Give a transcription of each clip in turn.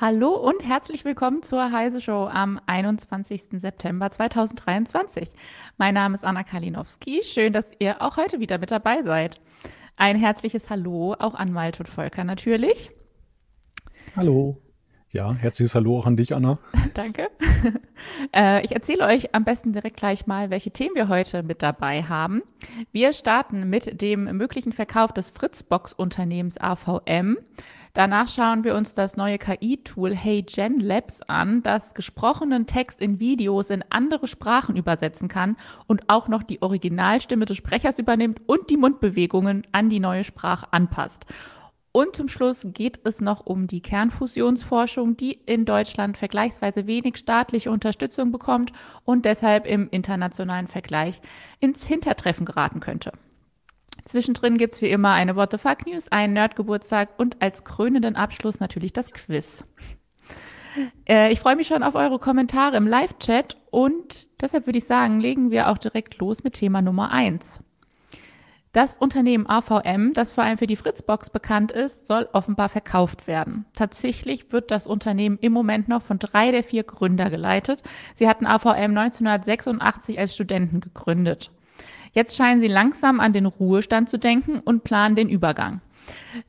Hallo und herzlich willkommen zur Heise Show am 21. September 2023. Mein Name ist Anna Kalinowski. Schön, dass ihr auch heute wieder mit dabei seid. Ein herzliches Hallo auch an Malte und Volker natürlich. Hallo. Ja, herzliches Hallo auch an dich, Anna. Danke. äh, ich erzähle euch am besten direkt gleich mal, welche Themen wir heute mit dabei haben. Wir starten mit dem möglichen Verkauf des Fritzbox-Unternehmens AVM. Danach schauen wir uns das neue KI-Tool Hey Gen Labs an, das gesprochenen Text in Videos in andere Sprachen übersetzen kann und auch noch die Originalstimme des Sprechers übernimmt und die Mundbewegungen an die neue Sprache anpasst. Und zum Schluss geht es noch um die Kernfusionsforschung, die in Deutschland vergleichsweise wenig staatliche Unterstützung bekommt und deshalb im internationalen Vergleich ins Hintertreffen geraten könnte. Zwischendrin gibt es wie immer eine What the Fuck News, einen Nerdgeburtstag und als krönenden Abschluss natürlich das Quiz. Äh, ich freue mich schon auf eure Kommentare im Live-Chat und deshalb würde ich sagen, legen wir auch direkt los mit Thema Nummer 1. Das Unternehmen AVM, das vor allem für die Fritzbox bekannt ist, soll offenbar verkauft werden. Tatsächlich wird das Unternehmen im Moment noch von drei der vier Gründer geleitet. Sie hatten AVM 1986 als Studenten gegründet. Jetzt scheinen sie langsam an den Ruhestand zu denken und planen den Übergang.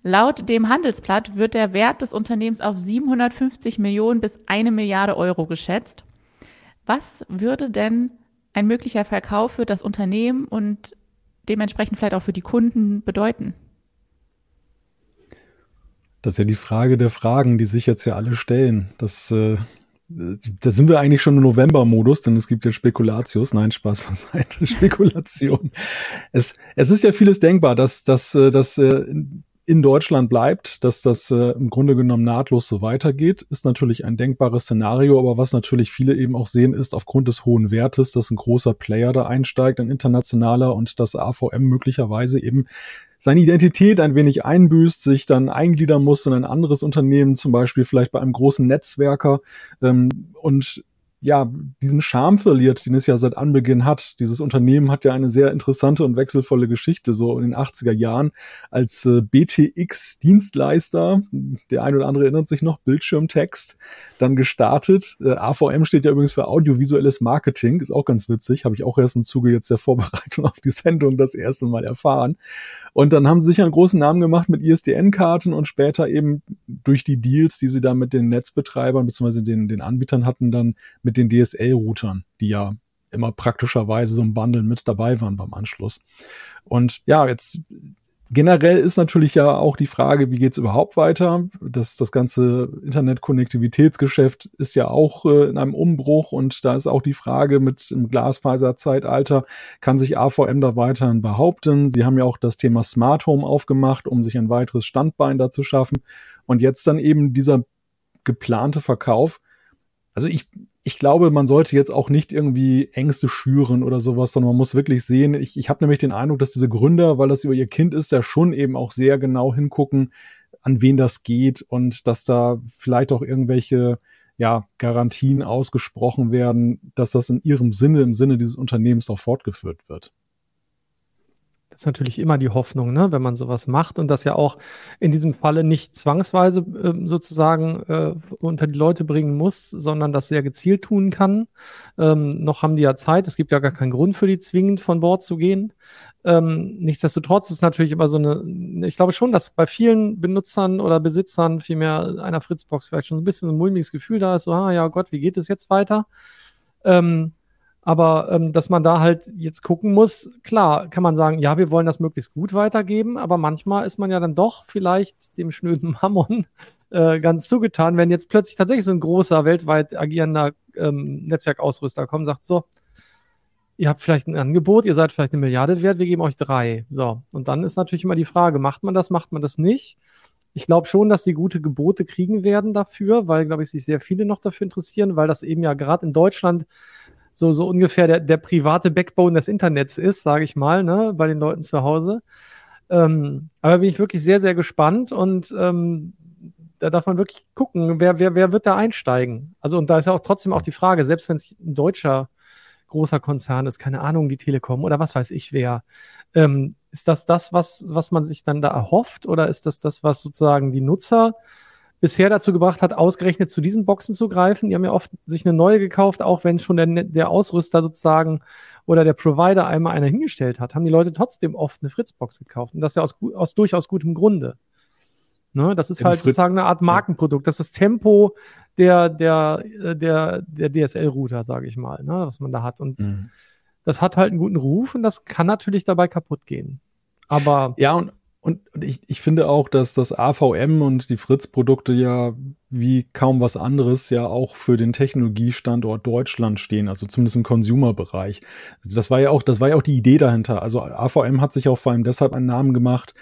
Laut dem Handelsblatt wird der Wert des Unternehmens auf 750 Millionen bis eine Milliarde Euro geschätzt. Was würde denn ein möglicher Verkauf für das Unternehmen und dementsprechend vielleicht auch für die Kunden bedeuten? Das ist ja die Frage der Fragen, die sich jetzt ja alle stellen. Das äh, da sind wir eigentlich schon im November-Modus, denn es gibt ja Spekulatius. Nein, Spaß beiseite. Spekulation. Es, es ist ja vieles denkbar, dass, dass, äh, dass äh, in Deutschland bleibt, dass das äh, im Grunde genommen nahtlos so weitergeht, ist natürlich ein denkbares Szenario. Aber was natürlich viele eben auch sehen, ist aufgrund des hohen Wertes, dass ein großer Player da einsteigt, ein internationaler und das AVM möglicherweise eben seine Identität ein wenig einbüßt, sich dann eingliedern muss in ein anderes Unternehmen, zum Beispiel vielleicht bei einem großen Netzwerker ähm, und ja, diesen Charme verliert, den es ja seit Anbeginn hat. Dieses Unternehmen hat ja eine sehr interessante und wechselvolle Geschichte, so in den 80er Jahren als äh, BTX-Dienstleister, der ein oder andere erinnert sich noch, Bildschirmtext, dann gestartet. Äh, AVM steht ja übrigens für audiovisuelles Marketing, ist auch ganz witzig, habe ich auch erst im Zuge jetzt der Vorbereitung auf die Sendung das erste Mal erfahren. Und dann haben sie sich einen großen Namen gemacht mit ISDN-Karten und später eben durch die Deals, die sie da mit den Netzbetreibern bzw. Den, den Anbietern hatten, dann mit den DSL-Routern, die ja immer praktischerweise so ein Bundle mit dabei waren beim Anschluss. Und ja, jetzt Generell ist natürlich ja auch die Frage, wie geht's überhaupt weiter? Das, das ganze Internet-Konnektivitätsgeschäft ist ja auch äh, in einem Umbruch und da ist auch die Frage mit dem Glasfaser-Zeitalter, kann sich AVM da weiterhin behaupten? Sie haben ja auch das Thema Smart Home aufgemacht, um sich ein weiteres Standbein da zu schaffen. Und jetzt dann eben dieser geplante Verkauf. Also ich, ich glaube, man sollte jetzt auch nicht irgendwie Ängste schüren oder sowas, sondern man muss wirklich sehen, ich, ich habe nämlich den Eindruck, dass diese Gründer, weil das über ihr Kind ist, ja schon eben auch sehr genau hingucken, an wen das geht und dass da vielleicht auch irgendwelche ja, Garantien ausgesprochen werden, dass das in ihrem Sinne, im Sinne dieses Unternehmens auch fortgeführt wird ist natürlich immer die Hoffnung, ne, wenn man sowas macht und das ja auch in diesem Falle nicht zwangsweise äh, sozusagen äh, unter die Leute bringen muss, sondern das sehr gezielt tun kann. Ähm, noch haben die ja Zeit, es gibt ja gar keinen Grund für die zwingend von Bord zu gehen. Ähm, nichtsdestotrotz ist natürlich immer so eine, ich glaube schon, dass bei vielen Benutzern oder Besitzern vielmehr einer Fritzbox vielleicht schon so ein bisschen ein mulmiges Gefühl da ist, so, ah ja Gott, wie geht es jetzt weiter? Ähm, Aber ähm, dass man da halt jetzt gucken muss, klar, kann man sagen, ja, wir wollen das möglichst gut weitergeben, aber manchmal ist man ja dann doch vielleicht dem schnöden Mammon äh, ganz zugetan, wenn jetzt plötzlich tatsächlich so ein großer, weltweit agierender ähm, Netzwerkausrüster kommt und sagt so, ihr habt vielleicht ein Angebot, ihr seid vielleicht eine Milliarde wert, wir geben euch drei. So, und dann ist natürlich immer die Frage, macht man das, macht man das nicht? Ich glaube schon, dass sie gute Gebote kriegen werden dafür, weil, glaube ich, sich sehr viele noch dafür interessieren, weil das eben ja gerade in Deutschland so, so ungefähr der, der private Backbone des Internets ist, sage ich mal, ne, bei den Leuten zu Hause. Ähm, aber bin ich wirklich sehr, sehr gespannt und ähm, da darf man wirklich gucken, wer, wer, wer wird da einsteigen. Also, und da ist ja auch trotzdem auch die Frage, selbst wenn es ein deutscher großer Konzern ist, keine Ahnung, die Telekom oder was weiß ich wer, ähm, ist das das, was, was man sich dann da erhofft oder ist das das, was sozusagen die Nutzer bisher dazu gebracht hat, ausgerechnet zu diesen Boxen zu greifen. Die haben ja oft sich eine neue gekauft, auch wenn schon der, der Ausrüster sozusagen oder der Provider einmal eine hingestellt hat, haben die Leute trotzdem oft eine Fritzbox gekauft. Und das ja aus, aus durchaus gutem Grunde. Ne, das ist ja, halt Fritz sozusagen eine Art Markenprodukt. Das ist das Tempo der, der, der, der DSL-Router, sage ich mal, ne, was man da hat. Und mhm. das hat halt einen guten Ruf und das kann natürlich dabei kaputt gehen. Aber. Ja, und und, und ich, ich finde auch, dass das AVM und die Fritz-Produkte ja wie kaum was anderes ja auch für den Technologiestandort Deutschland stehen, also zumindest im Consumer-Bereich. Also das war ja auch, das war ja auch die Idee dahinter. Also AVM hat sich auch vor allem deshalb einen Namen gemacht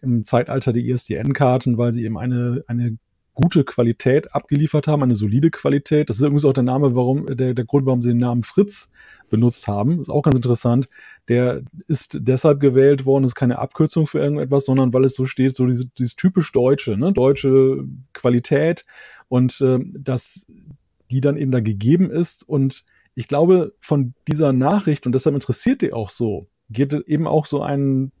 im Zeitalter der ISDN-Karten, weil sie eben eine, eine gute Qualität abgeliefert haben, eine solide Qualität. Das ist übrigens auch der Name, warum, der, der Grund, warum sie den Namen Fritz benutzt haben. Ist auch ganz interessant. Der ist deshalb gewählt worden, ist keine Abkürzung für irgendetwas, sondern weil es so steht, so diese, dieses typisch Deutsche, ne? deutsche Qualität und äh, dass die dann eben da gegeben ist. Und ich glaube, von dieser Nachricht, und deshalb interessiert die auch so, geht eben auch so ein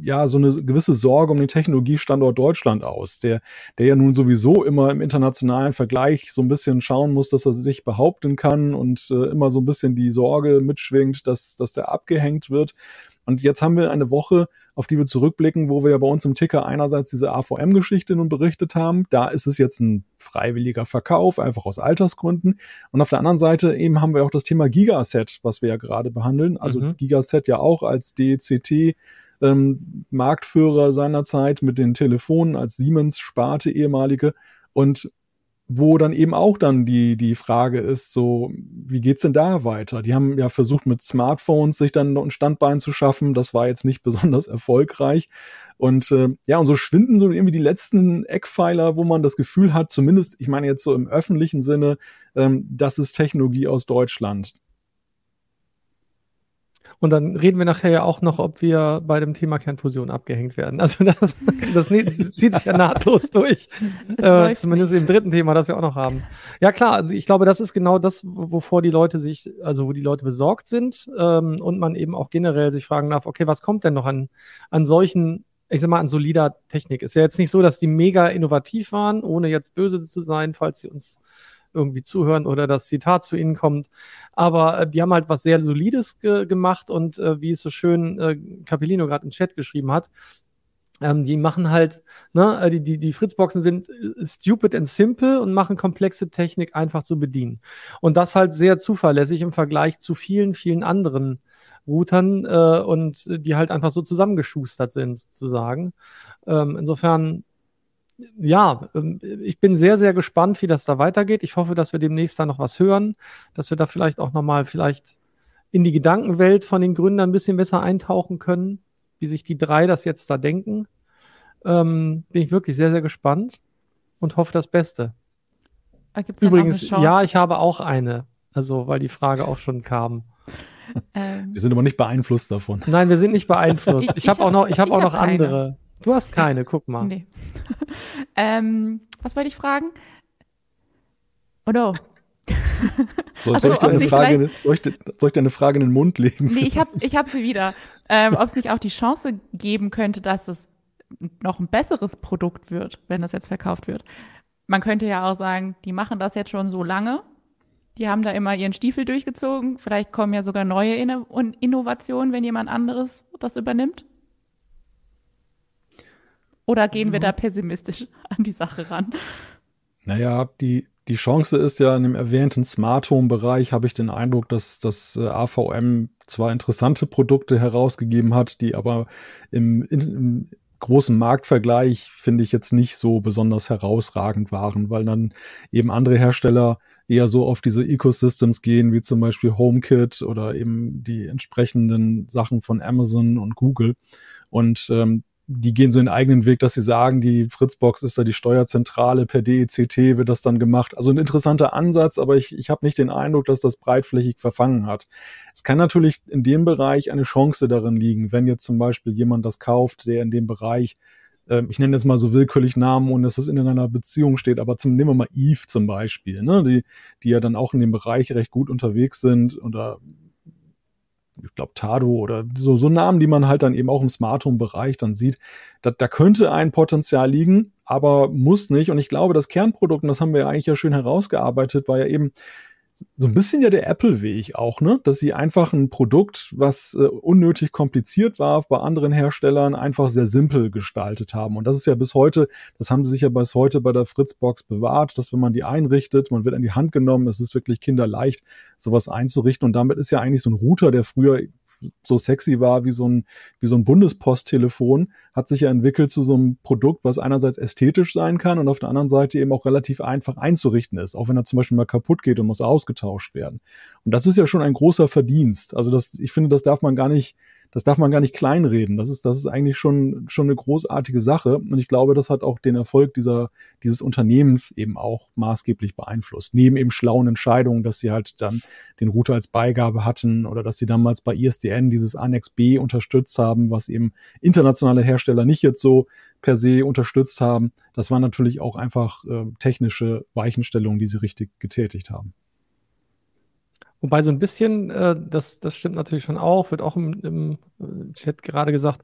ja so eine gewisse Sorge um den Technologiestandort Deutschland aus, der, der ja nun sowieso immer im internationalen Vergleich so ein bisschen schauen muss, dass er sich behaupten kann und äh, immer so ein bisschen die Sorge mitschwingt, dass, dass der abgehängt wird. Und jetzt haben wir eine Woche, auf die wir zurückblicken, wo wir ja bei uns im Ticker einerseits diese AVM-Geschichte nun berichtet haben. Da ist es jetzt ein freiwilliger Verkauf, einfach aus Altersgründen. Und auf der anderen Seite eben haben wir auch das Thema Gigaset, was wir ja gerade behandeln. Also mhm. Gigaset ja auch als DCT ähm, Marktführer seinerzeit mit den Telefonen als Siemens-Sparte ehemalige und wo dann eben auch dann die, die Frage ist, so, wie geht's denn da weiter? Die haben ja versucht, mit Smartphones sich dann ein Standbein zu schaffen. Das war jetzt nicht besonders erfolgreich. Und äh, ja, und so schwinden so irgendwie die letzten Eckpfeiler, wo man das Gefühl hat, zumindest, ich meine jetzt so im öffentlichen Sinne, ähm, das ist Technologie aus Deutschland. Und dann reden wir nachher ja auch noch, ob wir bei dem Thema Kernfusion abgehängt werden. Also das, das zieht sich ja nahtlos durch. Äh, zumindest nicht. im dritten Thema, das wir auch noch haben. Ja klar, also ich glaube, das ist genau das, wovor die Leute sich, also wo die Leute besorgt sind ähm, und man eben auch generell sich fragen darf, okay, was kommt denn noch an, an solchen ich sag mal, an solider Technik. Ist ja jetzt nicht so, dass die mega innovativ waren, ohne jetzt böse zu sein, falls sie uns irgendwie zuhören oder das Zitat zu ihnen kommt. Aber äh, die haben halt was sehr Solides ge gemacht und äh, wie es so schön äh, Capellino gerade im Chat geschrieben hat, ähm, die machen halt, ne, äh, die, die, die Fritzboxen sind äh, stupid and simple und machen komplexe Technik einfach zu bedienen. Und das halt sehr zuverlässig im Vergleich zu vielen, vielen anderen Routern äh, und die halt einfach so zusammengeschustert sind, sozusagen. Ähm, insofern ja, ähm, ich bin sehr, sehr gespannt, wie das da weitergeht. Ich hoffe, dass wir demnächst da noch was hören, dass wir da vielleicht auch nochmal vielleicht in die Gedankenwelt von den Gründern ein bisschen besser eintauchen können, wie sich die drei das jetzt da denken. Ähm, bin ich wirklich sehr, sehr gespannt und hoffe das Beste. Ah, Übrigens, ja, ich habe auch eine. Also, weil die Frage auch schon kam. Ähm. Wir sind aber nicht beeinflusst davon. Nein, wir sind nicht beeinflusst. Ich, ich habe auch noch, ich hab ich auch noch andere. Du hast keine, guck mal. Nee. ähm, was wollte ich fragen? Oh no. So, also, soll, ich dir eine Frage, soll, ich, soll ich dir eine Frage in den Mund legen? Nee, ich habe ich hab sie wieder. Ähm, Ob es nicht auch die Chance geben könnte, dass es noch ein besseres Produkt wird, wenn das jetzt verkauft wird. Man könnte ja auch sagen, die machen das jetzt schon so lange. Die haben da immer ihren Stiefel durchgezogen. Vielleicht kommen ja sogar neue Innovationen, wenn jemand anderes das übernimmt. Oder gehen wir da pessimistisch an die Sache ran? Naja, die, die Chance ist ja in dem erwähnten Smart Home Bereich habe ich den Eindruck, dass das äh, AVM zwar interessante Produkte herausgegeben hat, die aber im, im großen Marktvergleich finde ich jetzt nicht so besonders herausragend waren, weil dann eben andere Hersteller eher so auf diese Ecosystems gehen, wie zum Beispiel HomeKit oder eben die entsprechenden Sachen von Amazon und Google. Und ähm, die gehen so den eigenen Weg, dass sie sagen, die Fritzbox ist da die Steuerzentrale, per DECT wird das dann gemacht. Also ein interessanter Ansatz, aber ich, ich habe nicht den Eindruck, dass das breitflächig verfangen hat. Es kann natürlich in dem Bereich eine Chance darin liegen, wenn jetzt zum Beispiel jemand das kauft, der in dem Bereich äh, ich nenne jetzt mal so willkürlich Namen, ohne dass das in einer Beziehung steht, aber zum, nehmen wir mal Eve zum Beispiel, ne, die, die ja dann auch in dem Bereich recht gut unterwegs sind oder ich glaube Tado oder so, so Namen, die man halt dann eben auch im Smart Home Bereich dann sieht, da, da könnte ein Potenzial liegen, aber muss nicht. Und ich glaube, das Kernprodukt, und das haben wir ja eigentlich ja schön herausgearbeitet, war ja eben, so ein bisschen ja der Apple-Weg auch, ne? Dass sie einfach ein Produkt, was äh, unnötig kompliziert war, bei anderen Herstellern einfach sehr simpel gestaltet haben. Und das ist ja bis heute, das haben sie sich ja bis heute bei der Fritzbox bewahrt, dass wenn man die einrichtet, man wird an die Hand genommen, es ist wirklich kinderleicht, sowas einzurichten. Und damit ist ja eigentlich so ein Router, der früher so sexy war wie so ein, wie so ein Bundesposttelefon, hat sich ja entwickelt zu so einem Produkt, was einerseits ästhetisch sein kann und auf der anderen Seite eben auch relativ einfach einzurichten ist, auch wenn er zum Beispiel mal kaputt geht und muss ausgetauscht werden. Und das ist ja schon ein großer Verdienst. Also das, ich finde, das darf man gar nicht, das darf man gar nicht kleinreden. Das ist, das ist eigentlich schon, schon eine großartige Sache. Und ich glaube, das hat auch den Erfolg dieser, dieses Unternehmens eben auch maßgeblich beeinflusst. Neben eben schlauen Entscheidungen, dass sie halt dann den Router als Beigabe hatten oder dass sie damals bei ISDN dieses Annex B unterstützt haben, was eben internationale Hersteller nicht jetzt so per se unterstützt haben. Das waren natürlich auch einfach äh, technische Weichenstellungen, die sie richtig getätigt haben. Wobei so ein bisschen, äh, das, das stimmt natürlich schon auch, wird auch im, im äh, Chat gerade gesagt,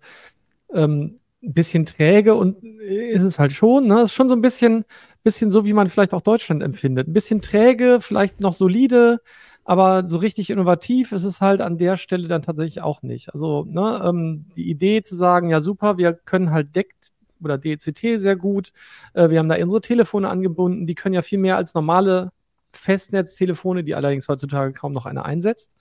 ähm, ein bisschen träge und ist es halt schon, ne? Ist schon so ein bisschen, bisschen so, wie man vielleicht auch Deutschland empfindet. Ein bisschen träge, vielleicht noch solide, aber so richtig innovativ ist es halt an der Stelle dann tatsächlich auch nicht. Also, ne, ähm, die Idee zu sagen, ja super, wir können halt deckt oder DCT sehr gut, äh, wir haben da unsere Telefone angebunden, die können ja viel mehr als normale Festnetztelefone, die allerdings heutzutage kaum noch einer einsetzt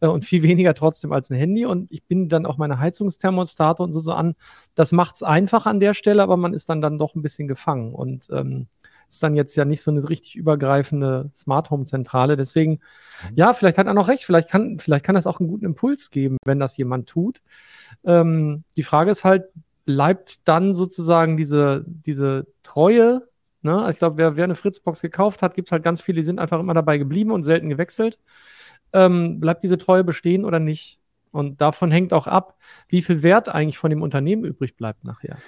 äh, und viel weniger trotzdem als ein Handy. Und ich bin dann auch meine Heizungsthermostate und so, so an. Das macht es einfach an der Stelle, aber man ist dann dann doch ein bisschen gefangen und ähm, ist dann jetzt ja nicht so eine richtig übergreifende Smart Home Zentrale. Deswegen, mhm. ja, vielleicht hat er noch recht. Vielleicht kann, vielleicht kann das auch einen guten Impuls geben, wenn das jemand tut. Ähm, die Frage ist halt, bleibt dann sozusagen diese, diese Treue Ne? Also ich glaube, wer, wer eine Fritzbox gekauft hat, gibt es halt ganz viele, die sind einfach immer dabei geblieben und selten gewechselt. Ähm, bleibt diese Treue bestehen oder nicht? Und davon hängt auch ab, wie viel Wert eigentlich von dem Unternehmen übrig bleibt nachher.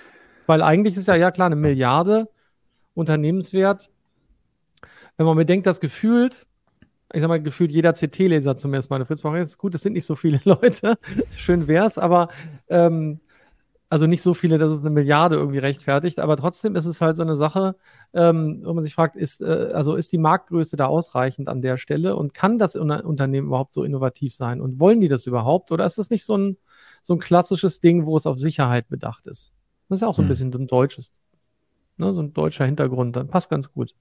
Weil eigentlich ist ja, ja klar, eine Milliarde Unternehmenswert. Wenn man bedenkt, dass gefühlt, ich sag mal, gefühlt jeder CT-Leser zumindest mal eine Fritzbox ist, gut, es sind nicht so viele Leute, schön wär's, aber ähm, also nicht so viele, dass es eine Milliarde irgendwie rechtfertigt, aber trotzdem ist es halt so eine Sache, ähm, wo man sich fragt, ist, äh, also ist die Marktgröße da ausreichend an der Stelle und kann das Unternehmen überhaupt so innovativ sein und wollen die das überhaupt oder ist das nicht so ein, so ein klassisches Ding, wo es auf Sicherheit bedacht ist? Das ist ja auch so ein hm. bisschen so ein deutsches, ne, so ein deutscher Hintergrund, dann passt ganz gut.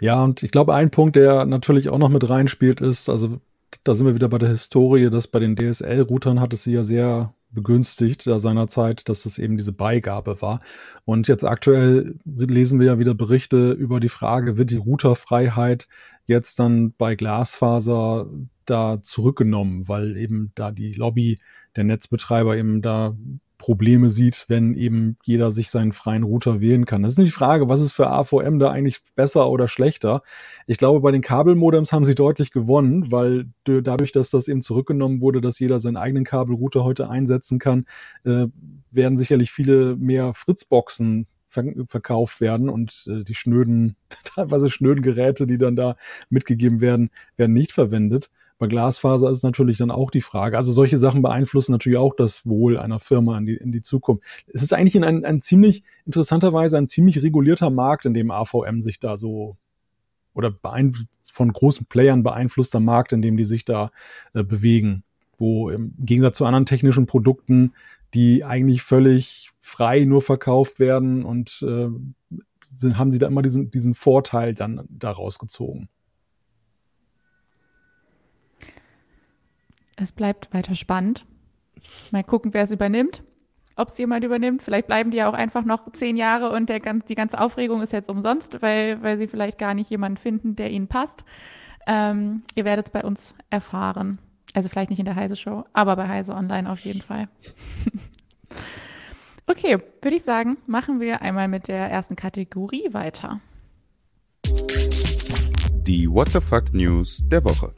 Ja, und ich glaube, ein Punkt, der natürlich auch noch mit reinspielt, ist, also da sind wir wieder bei der Historie, dass bei den DSL-Routern hat es sie ja sehr begünstigt da seinerzeit, dass es eben diese Beigabe war. Und jetzt aktuell lesen wir ja wieder Berichte über die Frage, wird die Routerfreiheit jetzt dann bei Glasfaser da zurückgenommen, weil eben da die Lobby der Netzbetreiber eben da Probleme sieht, wenn eben jeder sich seinen freien Router wählen kann. Das ist die Frage, was ist für AVM da eigentlich besser oder schlechter. Ich glaube, bei den Kabelmodems haben sie deutlich gewonnen, weil dadurch, dass das eben zurückgenommen wurde, dass jeder seinen eigenen Kabelrouter heute einsetzen kann, äh, werden sicherlich viele mehr Fritzboxen verkauft werden und äh, die schnöden, teilweise schnöden Geräte, die dann da mitgegeben werden, werden nicht verwendet. Bei Glasfaser ist natürlich dann auch die Frage. Also solche Sachen beeinflussen natürlich auch das Wohl einer Firma in die, in die Zukunft. Es ist eigentlich in ein, ein ziemlich, interessanterweise ein ziemlich regulierter Markt, in dem AVM sich da so oder von großen Playern beeinflusster Markt, in dem die sich da äh, bewegen. Wo im Gegensatz zu anderen technischen Produkten, die eigentlich völlig frei nur verkauft werden und äh, sind, haben sie da immer diesen, diesen Vorteil dann daraus gezogen. Es bleibt weiter spannend. Mal gucken, wer es übernimmt. Ob es jemand übernimmt. Vielleicht bleiben die ja auch einfach noch zehn Jahre und der, die ganze Aufregung ist jetzt umsonst, weil, weil sie vielleicht gar nicht jemanden finden, der ihnen passt. Ähm, ihr werdet es bei uns erfahren. Also vielleicht nicht in der Heise Show, aber bei Heise Online auf jeden Fall. okay, würde ich sagen, machen wir einmal mit der ersten Kategorie weiter. Die What the Fuck News der Woche.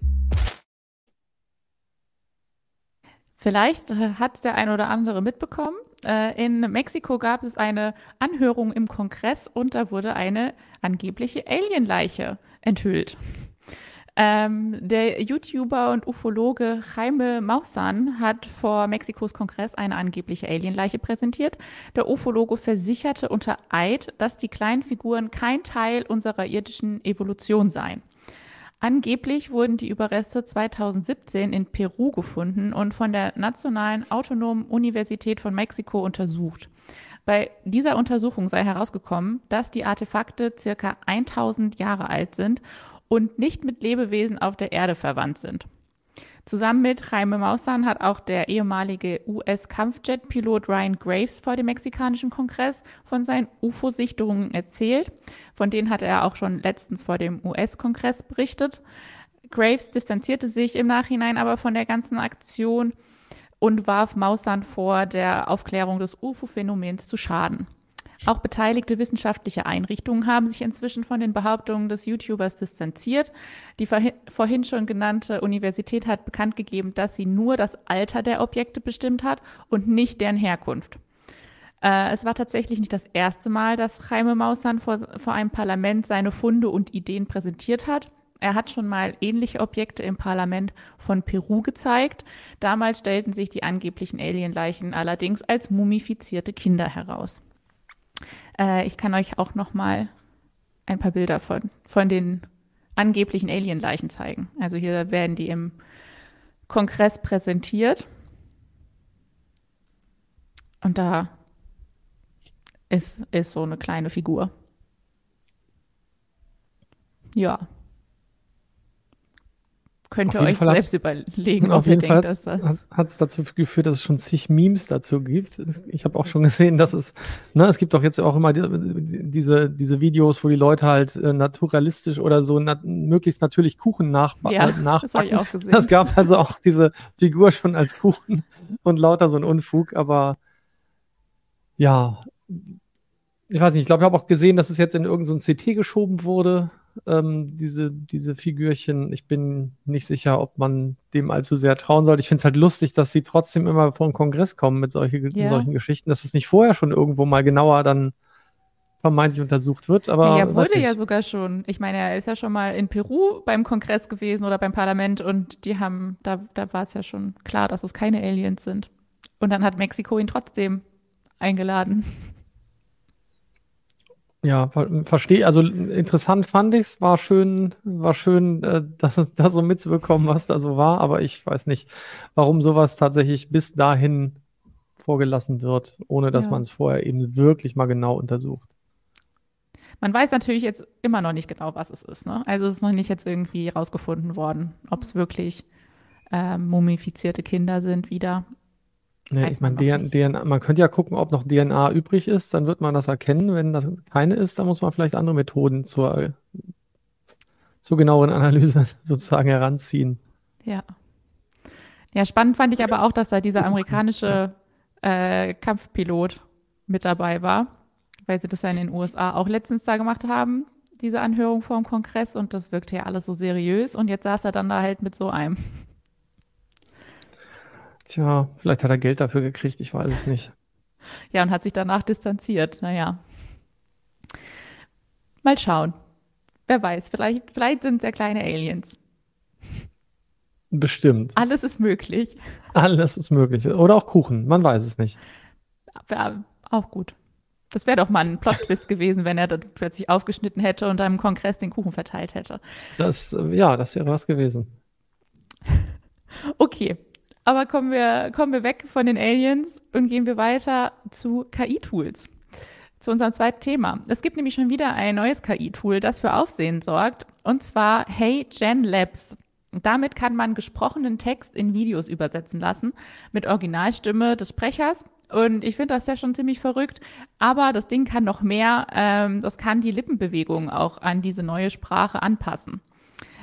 Vielleicht äh, hat es der ein oder andere mitbekommen. Äh, in Mexiko gab es eine Anhörung im Kongress und da wurde eine angebliche Alienleiche enthüllt. Ähm, der YouTuber und Ufologe Jaime Maussan hat vor Mexikos Kongress eine angebliche Alienleiche präsentiert. Der Ufologe versicherte unter Eid, dass die kleinen Figuren kein Teil unserer irdischen Evolution seien. Angeblich wurden die Überreste 2017 in Peru gefunden und von der Nationalen Autonomen Universität von Mexiko untersucht. Bei dieser Untersuchung sei herausgekommen, dass die Artefakte circa 1000 Jahre alt sind und nicht mit Lebewesen auf der Erde verwandt sind. Zusammen mit Jaime Maussan hat auch der ehemalige US-Kampfjet-Pilot Ryan Graves vor dem mexikanischen Kongress von seinen UFO-Sichtungen erzählt. Von denen hat er auch schon letztens vor dem US-Kongress berichtet. Graves distanzierte sich im Nachhinein aber von der ganzen Aktion und warf Maussan vor, der Aufklärung des UFO-Phänomens zu schaden. Auch beteiligte wissenschaftliche Einrichtungen haben sich inzwischen von den Behauptungen des YouTubers distanziert. Die vorhin schon genannte Universität hat bekannt gegeben, dass sie nur das Alter der Objekte bestimmt hat und nicht deren Herkunft. Äh, es war tatsächlich nicht das erste Mal, dass Jaime Maussan vor, vor einem Parlament seine Funde und Ideen präsentiert hat. Er hat schon mal ähnliche Objekte im Parlament von Peru gezeigt. Damals stellten sich die angeblichen Alienleichen allerdings als mumifizierte Kinder heraus. Äh, ich kann euch auch noch mal ein paar Bilder von, von den angeblichen Alienleichen zeigen. Also hier werden die im Kongress präsentiert. Und da ist, ist so eine kleine Figur. Ja, könnt ihr euch selbst überlegen, auf jeden Fall hat es dazu geführt, dass es schon zig Memes dazu gibt. Ich habe auch schon gesehen, dass es, ne, es gibt doch jetzt auch immer die, diese, diese Videos, wo die Leute halt äh, naturalistisch oder so nat möglichst natürlich Kuchen nach, ja, äh, nachbacken. Das, ich auch gesehen. das gab also auch diese Figur schon als Kuchen und lauter so ein Unfug, aber ja, ich weiß nicht, ich glaube, ich habe auch gesehen, dass es jetzt in irgendein so CT geschoben wurde ähm, diese, diese Figürchen. Ich bin nicht sicher, ob man dem allzu sehr trauen sollte. Ich finde es halt lustig, dass sie trotzdem immer vor den Kongress kommen mit solche, ja. solchen Geschichten, dass es nicht vorher schon irgendwo mal genauer dann vermeintlich untersucht wird. Aber ja, wurde ja sogar schon. Ich meine, er ist ja schon mal in Peru beim Kongress gewesen oder beim Parlament und die haben, da, da war es ja schon klar, dass es keine Aliens sind. Und dann hat Mexiko ihn trotzdem eingeladen. Ja, verstehe. Also interessant fand ich es. War schön, war schön, äh, das, das so mitzubekommen, was da so war. Aber ich weiß nicht, warum sowas tatsächlich bis dahin vorgelassen wird, ohne dass ja. man es vorher eben wirklich mal genau untersucht. Man weiß natürlich jetzt immer noch nicht genau, was es ist. Ne? Also es ist noch nicht jetzt irgendwie rausgefunden worden, ob es wirklich äh, mumifizierte Kinder sind wieder. Nee, ich meine, DNA, man könnte ja gucken, ob noch DNA übrig ist, dann wird man das erkennen. Wenn das keine ist, dann muss man vielleicht andere Methoden zur, zur genaueren Analyse sozusagen heranziehen. Ja. Ja, spannend fand ich aber auch, dass da dieser amerikanische äh, Kampfpilot mit dabei war, weil sie das ja in den USA auch letztens da gemacht haben, diese Anhörung vor dem Kongress und das wirkte ja alles so seriös und jetzt saß er dann da halt mit so einem. Tja, vielleicht hat er Geld dafür gekriegt, ich weiß es nicht. Ja, und hat sich danach distanziert. Naja. Mal schauen. Wer weiß, vielleicht, vielleicht sind es ja kleine Aliens. Bestimmt. Alles ist möglich. Alles ist möglich. Oder auch Kuchen, man weiß es nicht. Wäre auch gut. Das wäre doch mal ein Plot-Twist gewesen, wenn er dann plötzlich aufgeschnitten hätte und einem Kongress den Kuchen verteilt hätte. Das, ja, das wäre was gewesen. Okay, aber kommen wir, kommen wir weg von den Aliens und gehen wir weiter zu KI-Tools. zu unserem zweiten Thema. Es gibt nämlich schon wieder ein neues KI-Tool, das für Aufsehen sorgt, und zwar Hey Gen Labs. Damit kann man gesprochenen Text in Videos übersetzen lassen mit Originalstimme des Sprechers. Und ich finde das ja schon ziemlich verrückt. Aber das Ding kann noch mehr. Ähm, das kann die Lippenbewegung auch an diese neue Sprache anpassen.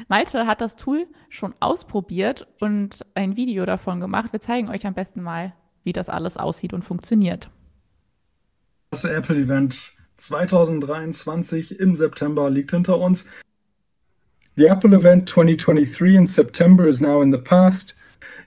Malte hat das Tool schon ausprobiert und ein Video davon gemacht. Wir zeigen euch am besten mal, wie das alles aussieht und funktioniert. Das Apple-Event 2023 im September liegt hinter uns. The Apple Event 2023 in September is now in the past.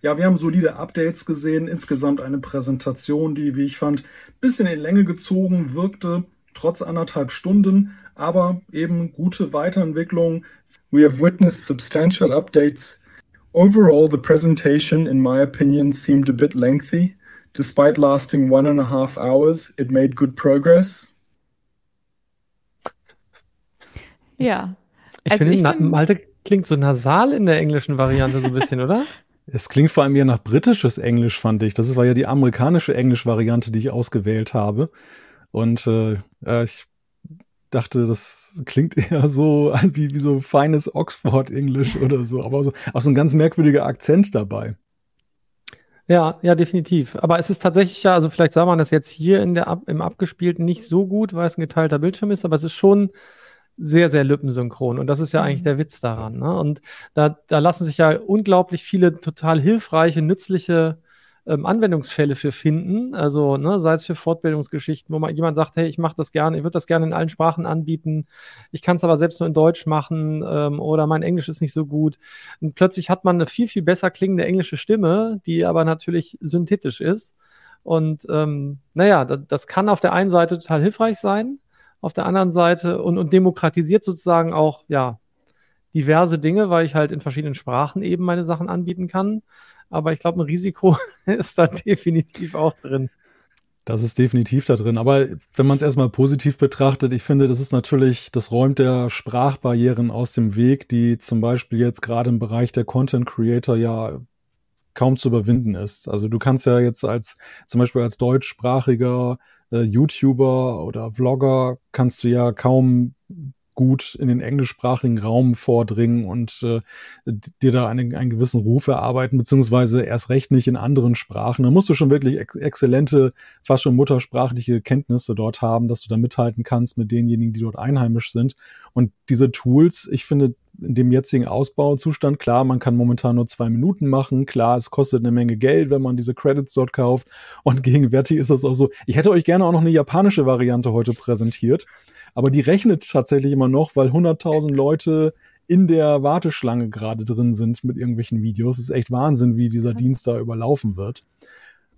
Ja, wir haben solide Updates gesehen. Insgesamt eine Präsentation, die, wie ich fand, bisschen in Länge gezogen wirkte, trotz anderthalb Stunden, aber eben gute Weiterentwicklung. We have witnessed substantial updates. Overall, the presentation, in my opinion, seemed a bit lengthy. Despite lasting one and a half hours, it made good progress. Ja. Ich Also finde, ich find- Malte klingt so nasal in der englischen Variante so ein bisschen, oder? Es klingt vor allem eher nach britisches Englisch, fand ich. Das war ja die amerikanische Englisch-Variante, die ich ausgewählt habe. Und äh, äh, ich dachte, das klingt eher so wie, wie so feines Oxford-Englisch oder so. Aber so, auch so ein ganz merkwürdiger Akzent dabei. Ja, ja, definitiv. Aber es ist tatsächlich ja, also vielleicht sah man das jetzt hier in der im Abgespielten nicht so gut, weil es ein geteilter Bildschirm ist, aber es ist schon sehr, sehr lippensynchron. Und das ist ja Mhm. eigentlich der Witz daran. Ne? Und da, da lassen sich ja unglaublich viele total hilfreiche, nützliche ähm, Anwendungsfälle für finden. Also, ne, sei es für Fortbildungsgeschichten, wo man jemand sagt, hey, ich mache das gerne, ich würde das gerne in allen Sprachen anbieten, ich kann es aber selbst nur in Deutsch machen ähm, oder mein Englisch ist nicht so gut. Und plötzlich hat man eine viel, viel besser klingende englische Stimme, die aber natürlich synthetisch ist. Und ähm, naja, das, das kann auf der einen Seite total hilfreich sein, auf der anderen Seite und, und demokratisiert sozusagen auch, ja, diverse Dinge, weil ich halt in verschiedenen Sprachen eben meine Sachen anbieten kann. Aber ich glaube, ein Risiko ist da definitiv auch drin. Das ist definitiv da drin. Aber wenn man es erstmal positiv betrachtet, ich finde, das ist natürlich, das räumt der Sprachbarrieren aus dem Weg, die zum Beispiel jetzt gerade im Bereich der Content Creator ja kaum zu überwinden ist. Also du kannst ja jetzt als, zum Beispiel als deutschsprachiger äh, YouTuber oder Vlogger kannst du ja kaum gut in den englischsprachigen Raum vordringen und äh, dir da einen, einen gewissen Ruf erarbeiten, beziehungsweise erst recht nicht in anderen Sprachen. Da musst du schon wirklich ex exzellente, fast schon muttersprachliche Kenntnisse dort haben, dass du da mithalten kannst mit denjenigen, die dort einheimisch sind. Und diese Tools, ich finde, in dem jetzigen Ausbauzustand, klar, man kann momentan nur zwei Minuten machen, klar, es kostet eine Menge Geld, wenn man diese Credits dort kauft. Und gegenwärtig ist das auch so. Ich hätte euch gerne auch noch eine japanische Variante heute präsentiert. Aber die rechnet tatsächlich immer noch, weil 100.000 Leute in der Warteschlange gerade drin sind mit irgendwelchen Videos. Es ist echt Wahnsinn, wie dieser Dienst da überlaufen wird.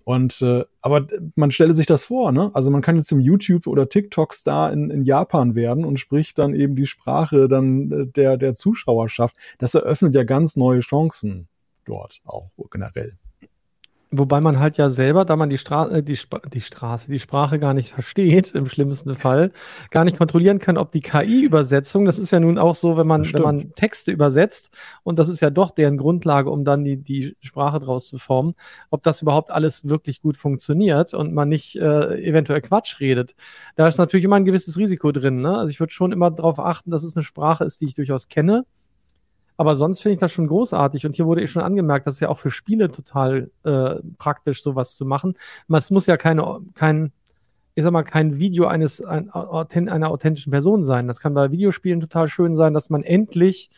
Und äh, aber man stelle sich das vor, ne? Also man kann jetzt im YouTube oder TikTok-Star in, in Japan werden und spricht dann eben die Sprache dann äh, der der Zuschauerschaft. Das eröffnet ja ganz neue Chancen dort auch generell. Wobei man halt ja selber, da man die, Stra äh, die, Sp die Straße, die Sprache gar nicht versteht, im schlimmsten Fall, gar nicht kontrollieren kann, ob die KI-Übersetzung, das ist ja nun auch so, wenn man, wenn man Texte übersetzt, und das ist ja doch deren Grundlage, um dann die, die Sprache draus zu formen, ob das überhaupt alles wirklich gut funktioniert und man nicht äh, eventuell Quatsch redet. Da ist natürlich immer ein gewisses Risiko drin. Ne? Also ich würde schon immer darauf achten, dass es eine Sprache ist, die ich durchaus kenne. Aber sonst finde ich das schon großartig. Und hier wurde eh schon angemerkt, das ist ja auch für Spiele total äh, praktisch, sowas zu machen. Es muss ja keine, kein, ich sag mal, kein Video eines ein, einer authentischen Person sein. Das kann bei Videospielen total schön sein, dass man endlich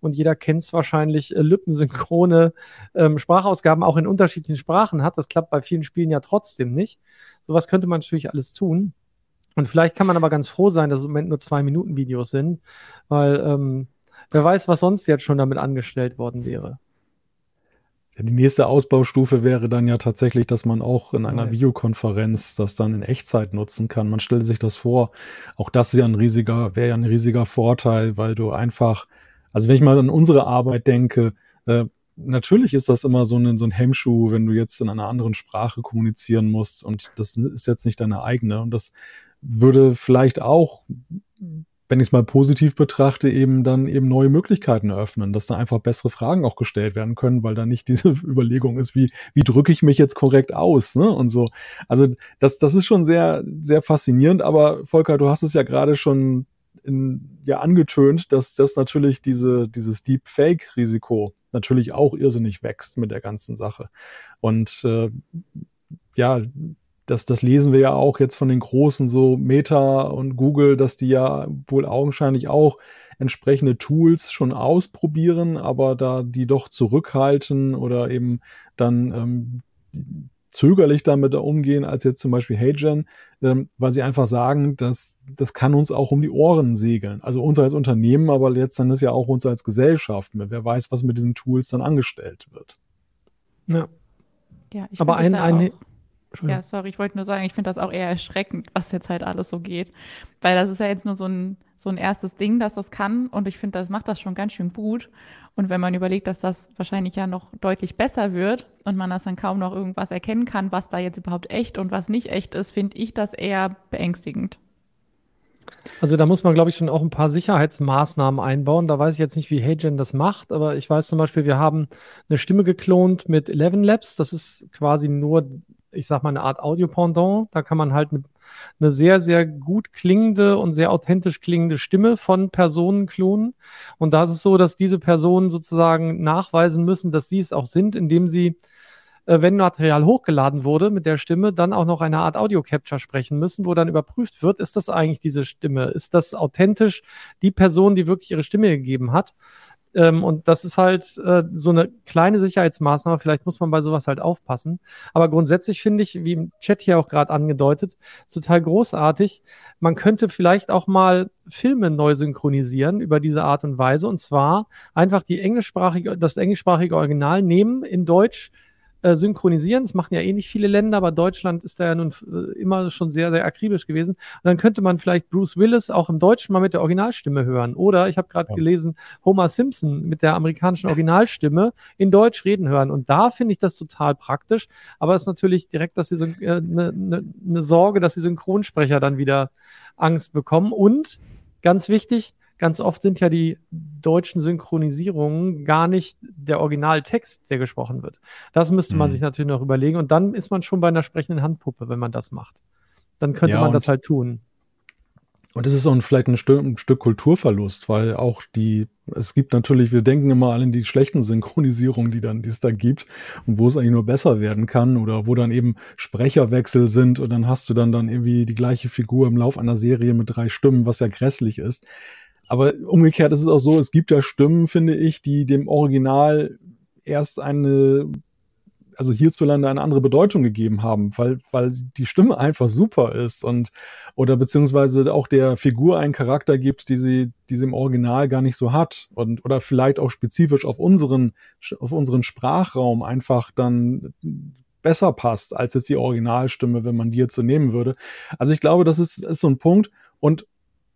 und jeder kennt es wahrscheinlich, äh, lippensynchrone ähm, Sprachausgaben auch in unterschiedlichen Sprachen hat. Das klappt bei vielen Spielen ja trotzdem nicht. Sowas könnte man natürlich alles tun. Und vielleicht kann man aber ganz froh sein, dass es im Moment nur zwei Minuten Videos sind, weil ähm, wer weiß, was sonst jetzt schon damit angestellt worden wäre. Ja, die nächste Ausbaustufe wäre dann ja tatsächlich, dass man auch in einer Ja. Videokonferenz das dann in Echtzeit nutzen kann. Man stellt sich das vor. Auch das ist ja ein riesiger, wäre ja ein riesiger Vorteil, weil du einfach, also wenn ich mal an unsere Arbeit denke, äh, natürlich ist das immer so ein, so ein Hemmschuh, wenn du jetzt in einer anderen Sprache kommunizieren musst und das ist jetzt nicht deine eigene und das würde vielleicht auch wenn ich es mal positiv betrachte, eben dann eben neue Möglichkeiten eröffnen, dass da einfach bessere Fragen auch gestellt werden können, weil da nicht diese Überlegung ist, wie, wie drücke ich mich jetzt korrekt aus, ne? Und so. Also das, das ist schon sehr, sehr faszinierend, aber Volker, du hast es ja gerade schon in, ja angetönt, dass das natürlich diese, dieses Deepfake-Risiko natürlich auch irrsinnig wächst mit der ganzen Sache. Und äh, ja, das, das lesen wir ja auch jetzt von den großen, so Meta und Google, dass die ja wohl augenscheinlich auch entsprechende Tools schon ausprobieren, aber da die doch zurückhalten oder eben dann ähm, zögerlich damit umgehen als jetzt zum Beispiel HeyGen, ähm, weil sie einfach sagen, dass das kann uns auch um die Ohren segeln. Also uns als Unternehmen, aber letztendlich ja auch uns als Gesellschaft. Wer weiß, was mit diesen Tools dann angestellt wird. Ja. Ja, ich Aber ein, ja eine, ja, sorry, ich wollte nur sagen, ich finde das auch eher erschreckend, was jetzt halt alles so geht. Weil das ist ja jetzt nur so ein, so ein erstes Ding, dass das kann. Und ich finde, das macht das schon ganz schön gut. Und wenn man überlegt, dass das wahrscheinlich ja noch deutlich besser wird und man das dann kaum noch irgendwas erkennen kann, was da jetzt überhaupt echt und was nicht echt ist, finde ich das eher beängstigend. Also da muss man, glaube ich, schon auch ein paar Sicherheitsmaßnahmen einbauen. Da weiß ich jetzt nicht, wie HeyGen das macht, aber ich weiß zum Beispiel, wir haben eine Stimme geklont mit Eleven Labs. Das ist quasi nur ich sag mal, eine Art Audio-Pendant. Da kann man halt eine, eine sehr, sehr gut klingende und sehr authentisch klingende Stimme von Personen klonen. Und da ist es so, dass diese Personen sozusagen nachweisen müssen, dass sie es auch sind, indem sie äh, wenn Material hochgeladen wurde mit der Stimme, dann auch noch eine Art Audio-Capture sprechen müssen, wo dann überprüft wird, ist das eigentlich diese Stimme? Ist das authentisch die Person, die wirklich ihre Stimme gegeben hat? Ähm, und das ist halt äh, so eine kleine Sicherheitsmaßnahme. Vielleicht muss man bei sowas halt aufpassen. Aber grundsätzlich finde ich, wie im Chat hier auch gerade angedeutet, total großartig. Man könnte vielleicht auch mal Filme neu synchronisieren über diese Art und Weise. Und zwar einfach die englischsprachige, das englischsprachige Original nehmen in Deutsch äh, synchronisieren. Das machen ja eh nicht viele Länder, aber Deutschland ist da ja nun äh, immer schon sehr, sehr akribisch gewesen. Und dann könnte man vielleicht Bruce Willis auch im Deutschen mal mit der Originalstimme hören. Oder ich habe gerade ja. gelesen, Homer Simpson mit der amerikanischen Originalstimme in Deutsch reden hören. Und da finde ich das total praktisch. Aber es ist natürlich direkt, dass sie eine äh, ne, ne, ne Sorge, dass die Synchronsprecher dann wieder Angst bekommen. Und ganz wichtig, ganz oft sind ja die deutschen Synchronisierungen gar nicht der Originaltext, der gesprochen wird. Das müsste man mhm. sich natürlich noch überlegen. Und dann ist man schon bei einer sprechenden Handpuppe, wenn man das macht. Dann könnte ja, man das halt tun. Und es ist auch vielleicht ein Stück, ein Stück, Kulturverlust, weil auch die, es gibt natürlich, wir denken immer an die schlechten Synchronisierungen, die dann, die es da gibt und wo es eigentlich nur besser werden kann oder wo dann eben Sprecherwechsel sind und dann hast du dann dann irgendwie die gleiche Figur im Lauf einer Serie mit drei Stimmen, was ja grässlich ist. Aber umgekehrt ist es auch so, es gibt ja Stimmen, finde ich, die dem Original erst eine, also hierzulande eine andere Bedeutung gegeben haben, weil, weil die Stimme einfach super ist und oder beziehungsweise auch der Figur einen Charakter gibt, die sie, die sie im Original gar nicht so hat und oder vielleicht auch spezifisch auf unseren, auf unseren Sprachraum einfach dann besser passt als jetzt die Originalstimme, wenn man die jetzt so nehmen würde. Also ich glaube, das ist, ist so ein Punkt und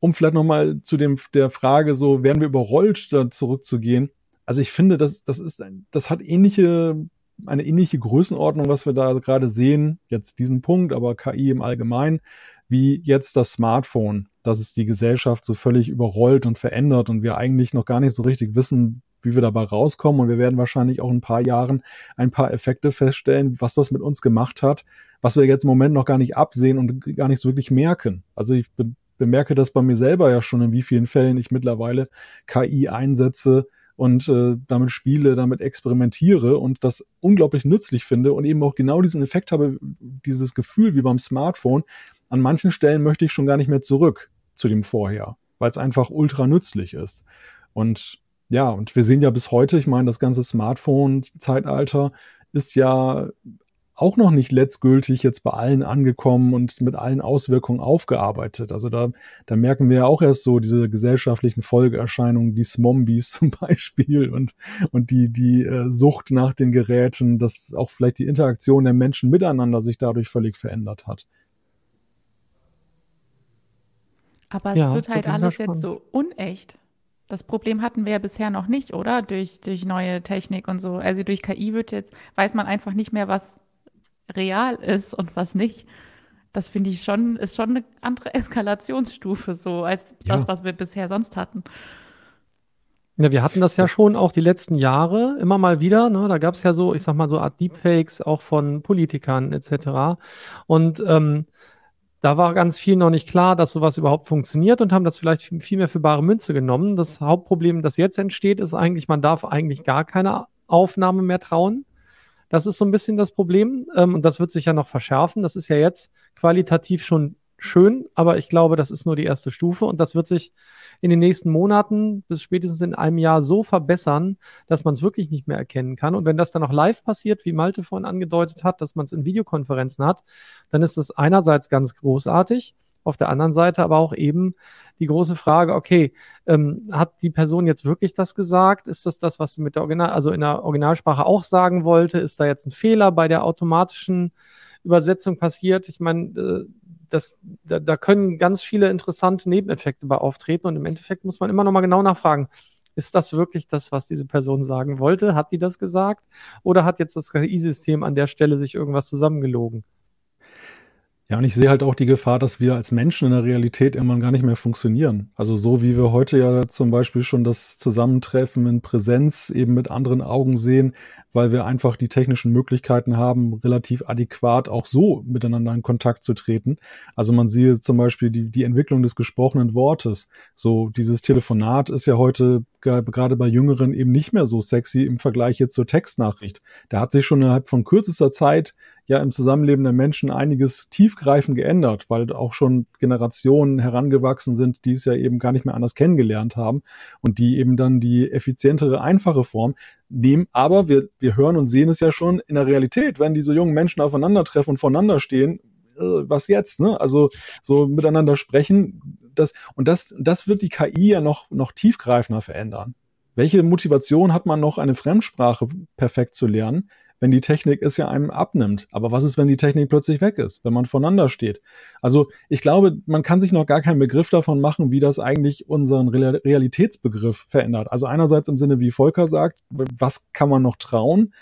um vielleicht nochmal zu dem, der Frage, so werden wir überrollt, da zurückzugehen. Also ich finde, das, das ist, das hat ähnliche, eine ähnliche Größenordnung, was wir da gerade sehen, jetzt diesen Punkt, aber KI im Allgemeinen, wie jetzt das Smartphone, dass es die Gesellschaft so völlig überrollt und verändert und wir eigentlich noch gar nicht so richtig wissen, wie wir dabei rauskommen. Und wir werden wahrscheinlich auch in ein paar Jahren ein paar Effekte feststellen, was das mit uns gemacht hat, was wir jetzt im Moment noch gar nicht absehen und gar nicht so wirklich merken. Also ich bin bemerke das bei mir selber ja schon, in wie vielen Fällen ich mittlerweile KI einsetze und äh, damit spiele, damit experimentiere und das unglaublich nützlich finde und eben auch genau diesen Effekt habe, dieses Gefühl wie beim Smartphone. An manchen Stellen möchte ich schon gar nicht mehr zurück zu dem vorher, weil es einfach ultra nützlich ist. Und ja, und wir sehen ja bis heute, ich meine, das ganze Smartphone-Zeitalter ist ja auch noch nicht letztgültig jetzt bei allen angekommen und mit allen Auswirkungen aufgearbeitet. Also da, da merken wir ja auch erst so diese gesellschaftlichen Folgeerscheinungen, die Smombies zum Beispiel und, und die, die äh, Sucht nach den Geräten, dass auch vielleicht die Interaktion der Menschen miteinander sich dadurch völlig verändert hat. Aber es ja, wird halt alles jetzt so unecht. Das Problem hatten wir ja bisher noch nicht, oder? Durch, durch neue Technik und so. Also durch KI wird jetzt, weiß man einfach nicht mehr, was real ist und was nicht. Das finde ich schon, ist schon eine andere Eskalationsstufe so als Ja. das, was wir bisher sonst hatten. Ja, wir hatten das ja schon auch die letzten Jahre immer mal wieder. Ne? Da gab es ja so, ich sag mal, so Art Deepfakes auch von Politikern etc. Und ähm, da war ganz viel noch nicht klar, dass sowas überhaupt funktioniert und haben das vielleicht viel mehr für bare Münze genommen. Das Hauptproblem, das jetzt entsteht, ist eigentlich, man darf eigentlich gar keine Aufnahme mehr trauen. Das ist so ein bisschen das Problem. Ähm, und das wird sich ja noch verschärfen. Das ist ja jetzt qualitativ schon schön, aber ich glaube, das ist nur die erste Stufe und das wird sich in den nächsten Monaten bis spätestens in einem Jahr so verbessern, dass man es wirklich nicht mehr erkennen kann. Und wenn das dann auch live passiert, wie Malte vorhin angedeutet hat, dass man es in Videokonferenzen hat, dann ist es einerseits ganz großartig, auf der anderen Seite aber auch eben die große Frage, okay, ähm, hat die Person jetzt wirklich das gesagt? Ist das das, was sie mit der Original, also in der Originalsprache auch sagen wollte? Ist da jetzt ein Fehler bei der automatischen Übersetzung passiert? Ich meine, äh, das, da, da können ganz viele interessante Nebeneffekte bei auftreten und im Endeffekt muss man immer noch mal genau nachfragen, ist das wirklich das, was diese Person sagen wollte? Hat die das gesagt? Oder hat jetzt das KI-System an der Stelle sich irgendwas zusammengelogen? Ja, und ich sehe halt auch die Gefahr, dass wir als Menschen in der Realität irgendwann gar nicht mehr funktionieren. Also so wie wir heute ja zum Beispiel schon das Zusammentreffen in Präsenz eben mit anderen Augen sehen, weil wir einfach die technischen Möglichkeiten haben, relativ adäquat auch so miteinander in Kontakt zu treten. Also man sieht zum Beispiel die, die Entwicklung des gesprochenen Wortes. So dieses Telefonat ist ja heute ge- gerade bei Jüngeren eben nicht mehr so sexy im Vergleich jetzt zur Textnachricht. Da hat sich schon innerhalb von kürzester Zeit ja im Zusammenleben der Menschen einiges tiefgreifend geändert, weil auch schon Generationen herangewachsen sind, die es ja eben gar nicht mehr anders kennengelernt haben und die eben dann die effizientere, einfache Form nehmen. Aber wir, wir hören und sehen es ja schon in der Realität, wenn diese jungen Menschen aufeinandertreffen und voneinander stehen, äh, was jetzt, ne? Also so miteinander sprechen, das, und das, das wird die KI ja noch, noch tiefgreifender verändern. Welche Motivation hat man noch, eine Fremdsprache perfekt zu lernen, wenn die Technik es ja einem abnimmt? Aber was ist, wenn die Technik plötzlich weg ist, wenn man voneinander steht? Also ich glaube, man kann sich noch gar keinen Begriff davon machen, wie das eigentlich unseren Real- Realitätsbegriff verändert. Also einerseits im Sinne, wie Volker sagt, was kann man noch trauen?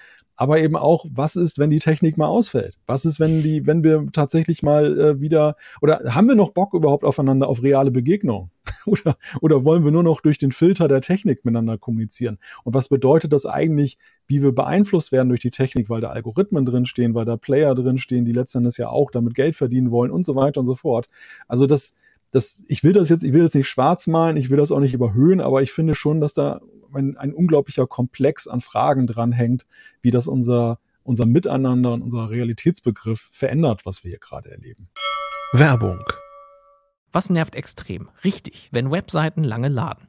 aber eben auch, was ist, wenn die Technik mal ausfällt? Was ist, wenn die, wenn wir tatsächlich mal äh, wieder oder haben wir noch Bock überhaupt aufeinander auf reale Begegnung? oder, oder wollen wir nur noch durch den Filter der Technik miteinander kommunizieren? Und was bedeutet das eigentlich, wie wir beeinflusst werden durch die Technik, weil da Algorithmen drinstehen, weil da Player drinstehen, die letztendlich ja auch damit Geld verdienen wollen und so weiter und so fort. Also das, das, ich will das jetzt, ich will jetzt nicht schwarz malen, ich will das auch nicht überhöhen, aber ich finde schon, dass da ein, ein unglaublicher Komplex an Fragen dranhängt, wie das unser, unser Miteinander und unser Realitätsbegriff verändert, was wir hier gerade erleben. Werbung. Was nervt extrem? Richtig, wenn Webseiten lange laden.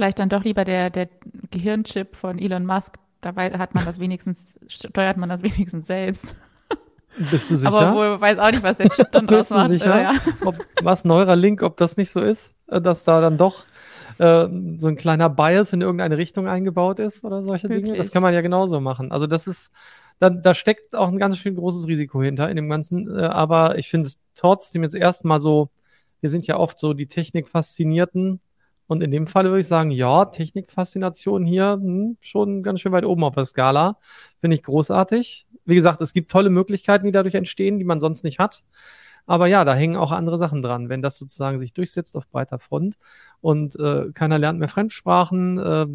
Vielleicht dann doch lieber der, der Gehirnchip von Elon Musk. Dabei hat man das wenigstens, steuert man das wenigstens selbst. Bist du sicher? Aber wohl weiß auch nicht, was der Chip dann draus Bist du sicher? Äh, ja. ob, was Neuralink, ob das nicht so ist, äh, dass da dann doch äh, so ein kleiner Bias in irgendeine Richtung eingebaut ist oder solche Dinge. Möglich. Das kann man ja genauso machen. Also das ist, da, da steckt auch ein ganz schön großes Risiko hinter in dem Ganzen. Äh, aber ich finde es trotzdem jetzt erstmal so, wir sind ja oft so die Technikfaszinierten. Und in dem Fall würde ich sagen, ja, Technikfaszination hier hm, schon ganz schön weit oben auf der Skala. Finde ich großartig. Wie gesagt, es gibt tolle Möglichkeiten, die dadurch entstehen, die man sonst nicht hat. Aber ja, da hängen auch andere Sachen dran. Wenn das sozusagen sich durchsetzt auf breiter Front und äh, keiner lernt mehr Fremdsprachen, äh,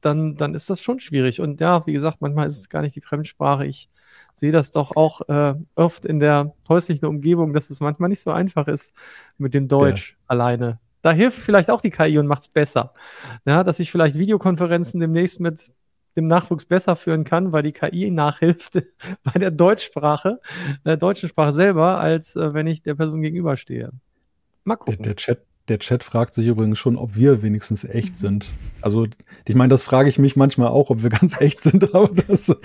dann, dann ist das schon schwierig. Und ja, wie gesagt, manchmal ist es gar nicht die Fremdsprache. Ich sehe das doch auch äh, oft in der häuslichen Umgebung, dass es manchmal nicht so einfach ist mit dem Deutsch alleine. Da hilft vielleicht auch die KI und macht es besser. Ja, dass ich vielleicht Videokonferenzen demnächst mit dem Nachwuchs besser führen kann, weil die KI nachhilft bei der Deutschsprache, der deutschen Sprache selber, als äh, wenn ich der Person gegenüberstehe. Mal Der, gucken. der, Chat, der Chat fragt sich übrigens schon, ob wir wenigstens echt Mhm. sind. Also, ich meine, das frage ich mich manchmal auch, ob wir ganz echt sind, aber das.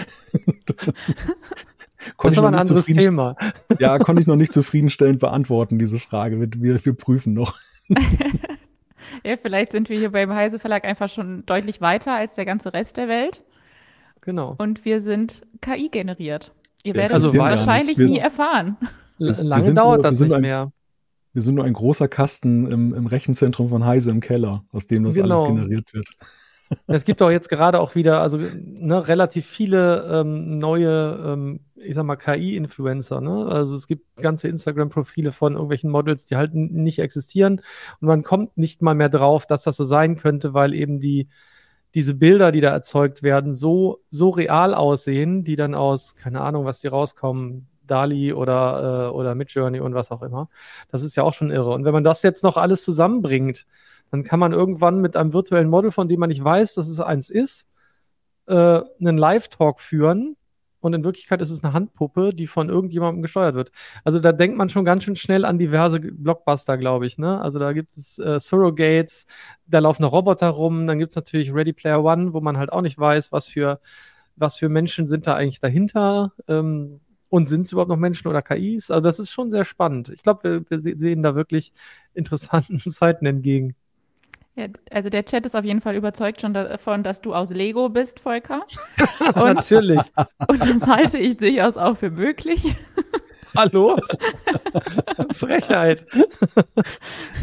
Das ist aber ein anderes Thema. Ja, konnte ich noch nicht zufriedenstellend beantworten, diese Frage. Wir, wir, wir prüfen noch. Ja, vielleicht sind wir hier beim Heise Verlag einfach schon deutlich weiter als der ganze Rest der Welt Genau. und wir sind KI generiert. Ihr werdet Also es wahrscheinlich Wir- nie erfahren. Lange sind dauert nur- das nicht ein- mehr. Wir sind nur ein großer Kasten im, im Rechenzentrum von Heise im Keller, aus dem das Genau. alles generiert wird. Es gibt auch jetzt gerade auch wieder, also ne, relativ viele ähm, neue, ähm, ich sag mal, KI-Influencer. Ne? Also es gibt ganze Instagram-Profile von irgendwelchen Models, die halt nicht existieren. Und man kommt nicht mal mehr drauf, dass das so sein könnte, weil eben die, diese Bilder, die da erzeugt werden, so, so real aussehen, die dann aus, keine Ahnung, was die rauskommen, Dali oder, äh, oder Midjourney und was auch immer. Das ist ja auch schon irre. Und wenn man das jetzt noch alles zusammenbringt, dann kann man irgendwann mit einem virtuellen Model, von dem man nicht weiß, dass es eins ist, äh, einen Live-Talk führen. Und in Wirklichkeit ist es eine Handpuppe, die von irgendjemandem gesteuert wird. Also da denkt man schon ganz schön schnell an diverse Blockbuster, glaube ich. Ne? Also da gibt es äh, Surrogates, da laufen noch Roboter rum. Dann gibt es natürlich Ready Player One, wo man halt auch nicht weiß, was für, was für Menschen sind da eigentlich dahinter. Ähm, und sind es überhaupt noch Menschen oder KIs? Also das ist schon sehr spannend. Ich glaube, wir, wir se- sehen da wirklich interessanten Zeiten entgegen. Ja, also der Chat ist auf jeden Fall überzeugt schon davon, dass du aus Lego bist, Volker. Und, Natürlich. und das halte ich durchaus auch für möglich. Hallo? Frechheit.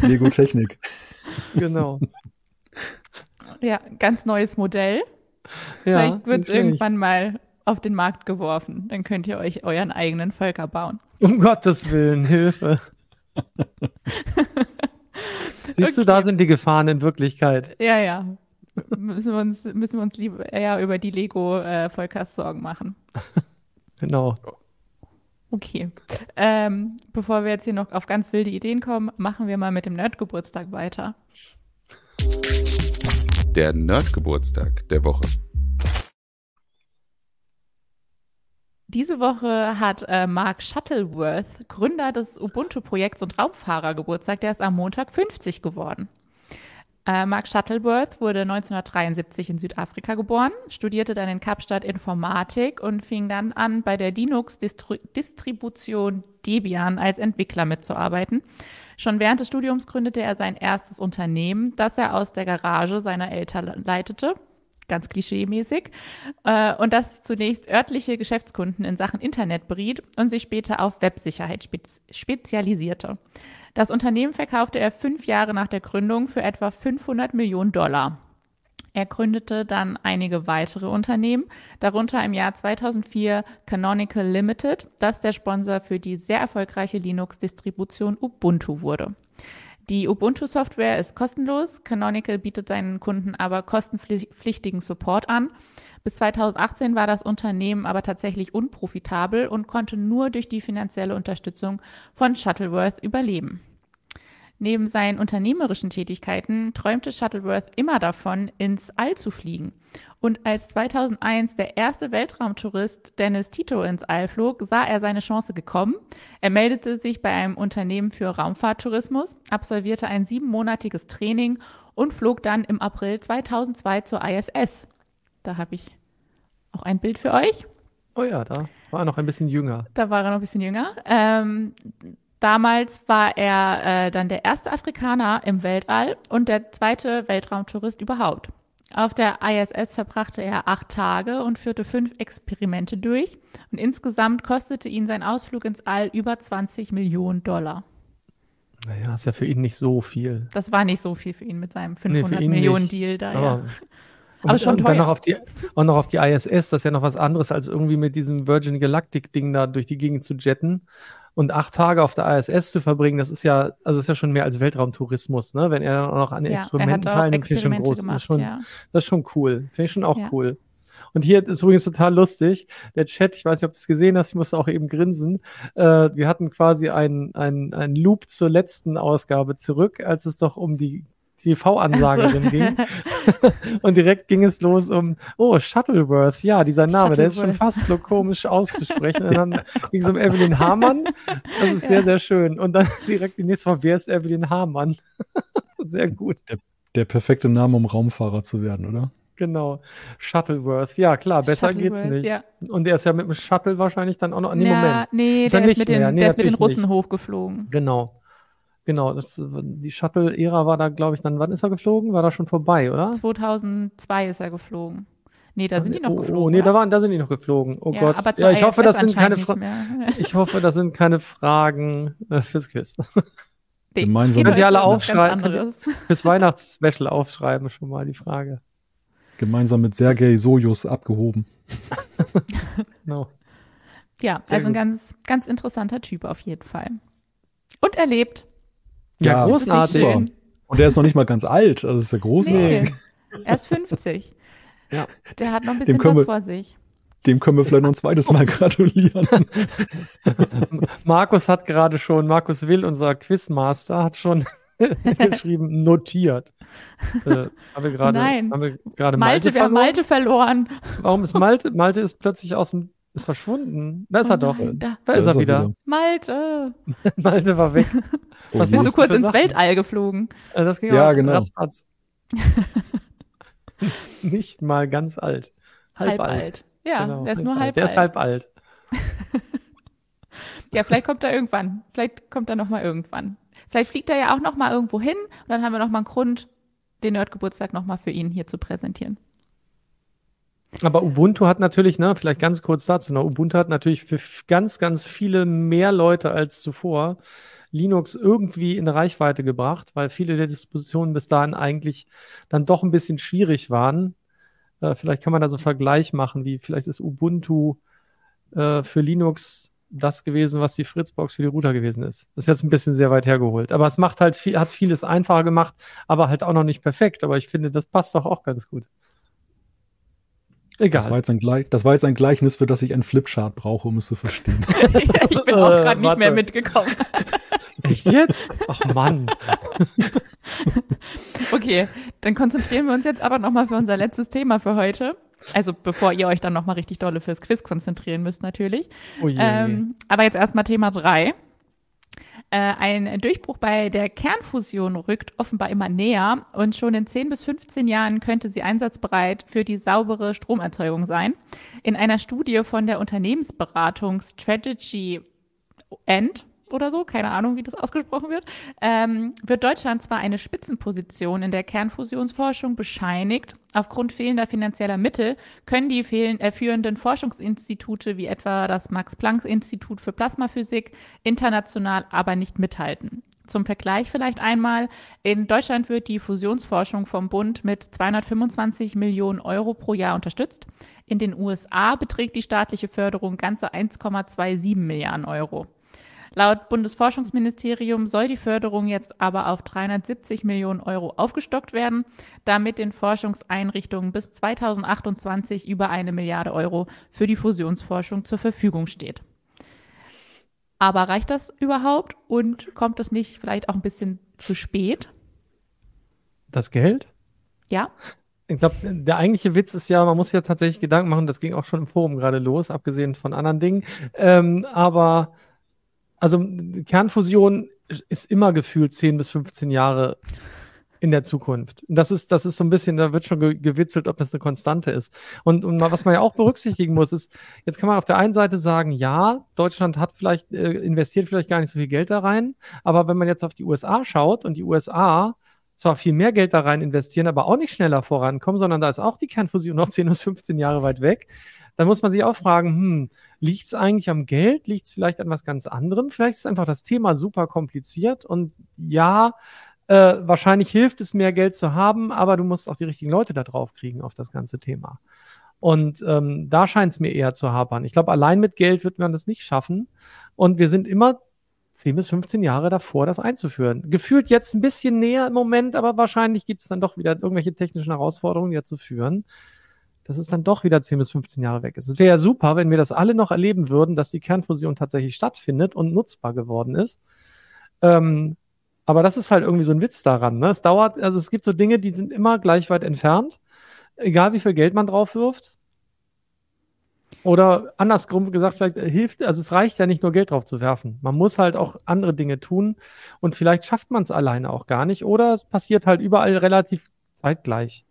Lego Technik. Genau. Ja, ganz neues Modell. Ja, Vielleicht wird es irgendwann mal auf den Markt geworfen. Dann könnt ihr euch euren eigenen Volker bauen. Um Gottes Willen, Hilfe. Siehst du, da Okay. sind die Gefahren in Wirklichkeit. Ja, ja. müssen wir uns, müssen wir uns lieber eher über die Lego-Volkers Sorgen machen. Genau. Okay. Ähm, bevor wir jetzt hier noch auf ganz wilde Ideen kommen, machen wir mal mit dem Nerdgeburtstag weiter. Der Nerdgeburtstag der Woche. Diese Woche hat äh, Mark Shuttleworth, Gründer des Ubuntu-Projekts und Raumfahrer, Geburtstag. Der ist am Montag 50 geworden. Äh, Mark Shuttleworth wurde 1973 in Südafrika geboren, studierte dann in Kapstadt Informatik und fing dann an, bei der Linux-Distribution Debian als Entwickler mitzuarbeiten. Schon während des Studiums gründete er sein erstes Unternehmen, das er aus der Garage seiner Eltern leitete. Ganz klischee-mäßig. Äh, und das zunächst örtliche Geschäftskunden in Sachen Internet beriet und sich später auf Websicherheit spez spezialisierte. Das Unternehmen verkaufte er fünf Jahre nach der Gründung für etwa 500 Millionen Dollar. Er gründete dann einige weitere Unternehmen, darunter im Jahr 2004 Canonical Limited, das der Sponsor für die sehr erfolgreiche Linux-Distribution Ubuntu wurde. Die Ubuntu-Software ist kostenlos. Canonical bietet seinen Kunden aber kostenpflichtigen Support an. Bis 2018 war das Unternehmen aber tatsächlich unprofitabel und konnte nur durch die finanzielle Unterstützung von Shuttleworth überleben. Neben seinen unternehmerischen Tätigkeiten träumte Shuttleworth immer davon, ins All zu fliegen. Und als 2001 der erste Weltraumtourist Dennis Tito ins All flog, sah er seine Chance gekommen. Er meldete sich bei einem Unternehmen für Raumfahrttourismus, absolvierte ein siebenmonatiges Training und flog dann im April 2002 zur ISS. Da habe ich auch ein Bild für euch. Oh ja, da war er noch ein bisschen jünger. Da war er noch ein bisschen jünger. Ähm, damals war er äh, dann der erste Afrikaner im Weltall und der zweite Weltraumtourist überhaupt. Auf der ISS verbrachte er acht Tage und führte fünf Experimente durch. Und insgesamt kostete ihn sein Ausflug ins All über 20 Millionen Dollar. Naja, ist ja für ihn nicht so viel. Das war nicht so viel für ihn mit seinem Nee, für 500 ihn Millionen nicht. Deal da. Aber, ja. und, Aber schon und dann teuer. noch auf die, auch noch auf die ISS, das ist ja noch was anderes, als irgendwie mit diesem Virgin Galactic-Ding da durch die Gegend zu jetten. Und acht Tage auf der ISS zu verbringen, das ist ja, also ist ja schon mehr als Weltraumtourismus, ne? Wenn er dann auch noch an den Ja, er Experimenten teilnimmt, finde ich schon groß. Das gemacht, ist schon, ja. das ist schon cool. Finde ich schon auch Ja. cool. Und hier ist übrigens total lustig. Der Chat, ich weiß nicht, ob du es gesehen hast, ich musste auch eben grinsen. Äh, wir hatten quasi einen einen Loop zur letzten Ausgabe zurück, als es doch um die TV-Ansagerin ging. Und direkt ging es los um, oh, Shuttleworth, ja, dieser Name, der ist schon fast so komisch auszusprechen. Und dann ging es um Evelyn Hamann. Das ist sehr, Ja. sehr schön. Und dann direkt die nächste Frage, wer ist Evelyn Hamann? Sehr gut. Der, der perfekte Name, um Raumfahrer zu werden, oder? Genau. Shuttleworth. Ja, klar, besser geht's nicht. ja. Und er ist ja mit dem Shuttle wahrscheinlich dann auch noch. Nee, Ja, Moment. nee, Ist er der ist mit den. Nee, der ist mit den Russen nicht. hochgeflogen. Genau. Genau. Das, die Shuttle-Ära war da, glaube ich, dann. Wann ist er geflogen? War da schon vorbei, oder? 2002 ist er geflogen. Nee, da sind die noch oh, geflogen. Oh, nee, da, waren, da sind die noch geflogen. Oh ja, Gott. aber ja, ich hoffe, das sind keine Fra. Ich hoffe, das sind keine Fragen äh, fürs Quiz. Nee, Gemeinsam- Könnt ihr alle aufschreiben? Könnt ihr- anderes. fürs Weihnachtsspecial aufschreiben schon mal die Frage. Gemeinsam mit Sergei Sojus abgehoben. Genau. Ja, Sehr also ein gut. ganz, ganz interessanter Typ auf jeden Fall. Und erlebt. Ja, Ja, großartig. Und der ist noch nicht mal ganz alt. Also ist ja großartig. Nee, er ist 50. Ja. Der hat noch ein bisschen was wir- vor sich. Dem können wir vielleicht noch ein zweites Mal gratulieren. Markus hat gerade schon, Markus Will, unser Quizmaster, hat schon geschrieben, notiert. Äh, haben wir gerade, Nein. haben wir gerade Malte, Malte, wir haben verloren? Malte verloren. Warum ist Malte? Malte ist plötzlich aus dem, ist verschwunden. Da ist Oh er doch. nein, da. Da ist er wieder. Malte. Malte war weg. Oh, Was Bist du kurz ins Sachen? Weltall geflogen? Äh, Das ging Ja, genau. ratzfatz. Nicht mal ganz alt. Halb, alt. Ja, Genau, der ist nur alt. halb Der alt. ist halb alt. Ja, vielleicht kommt er irgendwann. Vielleicht kommt er noch mal irgendwann. Vielleicht fliegt er ja auch noch mal irgendwo hin und dann haben wir noch mal einen Grund, den Nerdgeburtstag noch mal für ihn hier zu präsentieren. Aber Ubuntu hat natürlich, ne, vielleicht ganz kurz dazu noch, Ubuntu hat natürlich für ganz, ganz viele mehr Leute als zuvor Linux irgendwie in Reichweite gebracht, weil viele der Dispositionen bis dahin eigentlich dann doch ein bisschen schwierig waren. Äh, vielleicht kann man da so einen Vergleich machen, wie vielleicht ist Ubuntu äh, für Linux das gewesen, was die Fritzbox für die Router gewesen ist. Das ist jetzt ein bisschen sehr weit hergeholt. Aber es macht halt viel, hat vieles einfacher gemacht, aber halt auch noch nicht perfekt. Aber ich finde, das passt doch auch ganz gut. Egal. Das war, jetzt ein das war jetzt ein Gleichnis, für das ich einen Flipchart brauche, um es zu verstehen. ja, ich bin auch gerade äh, nicht mehr mitgekommen. Echt jetzt? Ach Mann. okay, dann konzentrieren wir uns jetzt aber nochmal für unser letztes Thema für heute. Also bevor ihr euch dann nochmal richtig dolle fürs Quiz konzentrieren müsst natürlich. Oh je. Oh ähm, aber jetzt erstmal Thema 3 ein Durchbruch bei der Kernfusion rückt offenbar immer näher und schon in 10 bis 15 Jahren könnte sie einsatzbereit für die saubere Stromerzeugung sein. In einer Studie von der Unternehmensberatung Strategy End oder so, keine Ahnung, wie das ausgesprochen wird, ähm, wird Deutschland zwar eine Spitzenposition in der Kernfusionsforschung bescheinigt. Aufgrund fehlender finanzieller Mittel können die äh, führenden Forschungsinstitute wie etwa das Max-Planck-Institut für Plasmaphysik international aber nicht mithalten. Zum Vergleich vielleicht einmal, in Deutschland wird die Fusionsforschung vom Bund mit 225 Millionen Euro pro Jahr unterstützt. In den USA beträgt die staatliche Förderung ganze 1,27 Milliarden Euro. Laut Bundesforschungsministerium soll die Förderung jetzt aber auf 370 Millionen Euro aufgestockt werden, damit den Forschungseinrichtungen bis 2028 über eine Milliarde Euro für die Fusionsforschung zur Verfügung steht. Aber reicht das überhaupt und kommt es nicht vielleicht auch ein bisschen zu spät? Das Geld? Ja, Ich glaube, der eigentliche Witz ist ja, man muss ja tatsächlich Gedanken machen, das ging auch schon im Forum gerade los, abgesehen von anderen Dingen. Ähm, aber also Kernfusion ist immer gefühlt 10 bis 15 Jahre in der Zukunft. Das ist, das ist so ein bisschen, da wird schon ge gewitzelt, ob das eine Konstante ist. Und, und was man ja auch berücksichtigen muss, ist, jetzt kann man auf der einen Seite sagen, ja, Deutschland hat vielleicht, äh, investiert vielleicht gar nicht so viel Geld da rein, aber wenn man jetzt auf die USA schaut und die USA zwar viel mehr Geld da rein investieren, aber auch nicht schneller vorankommen, sondern da ist auch die Kernfusion noch 10 bis 15 Jahre weit weg, dann muss man sich auch fragen, hm, liegt es eigentlich am Geld? Liegt es vielleicht an was ganz anderem? Vielleicht ist einfach das Thema super kompliziert und ja, äh, wahrscheinlich hilft es, mehr Geld zu haben, aber du musst auch die richtigen Leute da drauf kriegen auf das ganze Thema. Und ähm, da scheint es mir eher zu hapern. Ich glaube, allein mit Geld wird man das nicht schaffen. Und wir sind immer 10 bis 15 Jahre davor, das einzuführen. Gefühlt jetzt ein bisschen näher im Moment, aber wahrscheinlich gibt es dann doch wieder irgendwelche technischen Herausforderungen, die dazu führen, dass es dann doch wieder 10 bis 15 Jahre weg ist. Es wäre ja super, wenn wir das alle noch erleben würden, dass die Kernfusion tatsächlich stattfindet und nutzbar geworden ist. Ähm, aber das ist halt irgendwie so ein Witz daran. Ne? Es dauert, also es gibt so Dinge, die sind immer gleich weit entfernt, egal wie viel Geld man drauf wirft. Oder andersrum gesagt, vielleicht hilft, also es reicht ja nicht nur Geld drauf zu werfen. Man muss halt auch andere Dinge tun und vielleicht schafft man es alleine auch gar nicht oder es passiert halt überall relativ zeitgleich.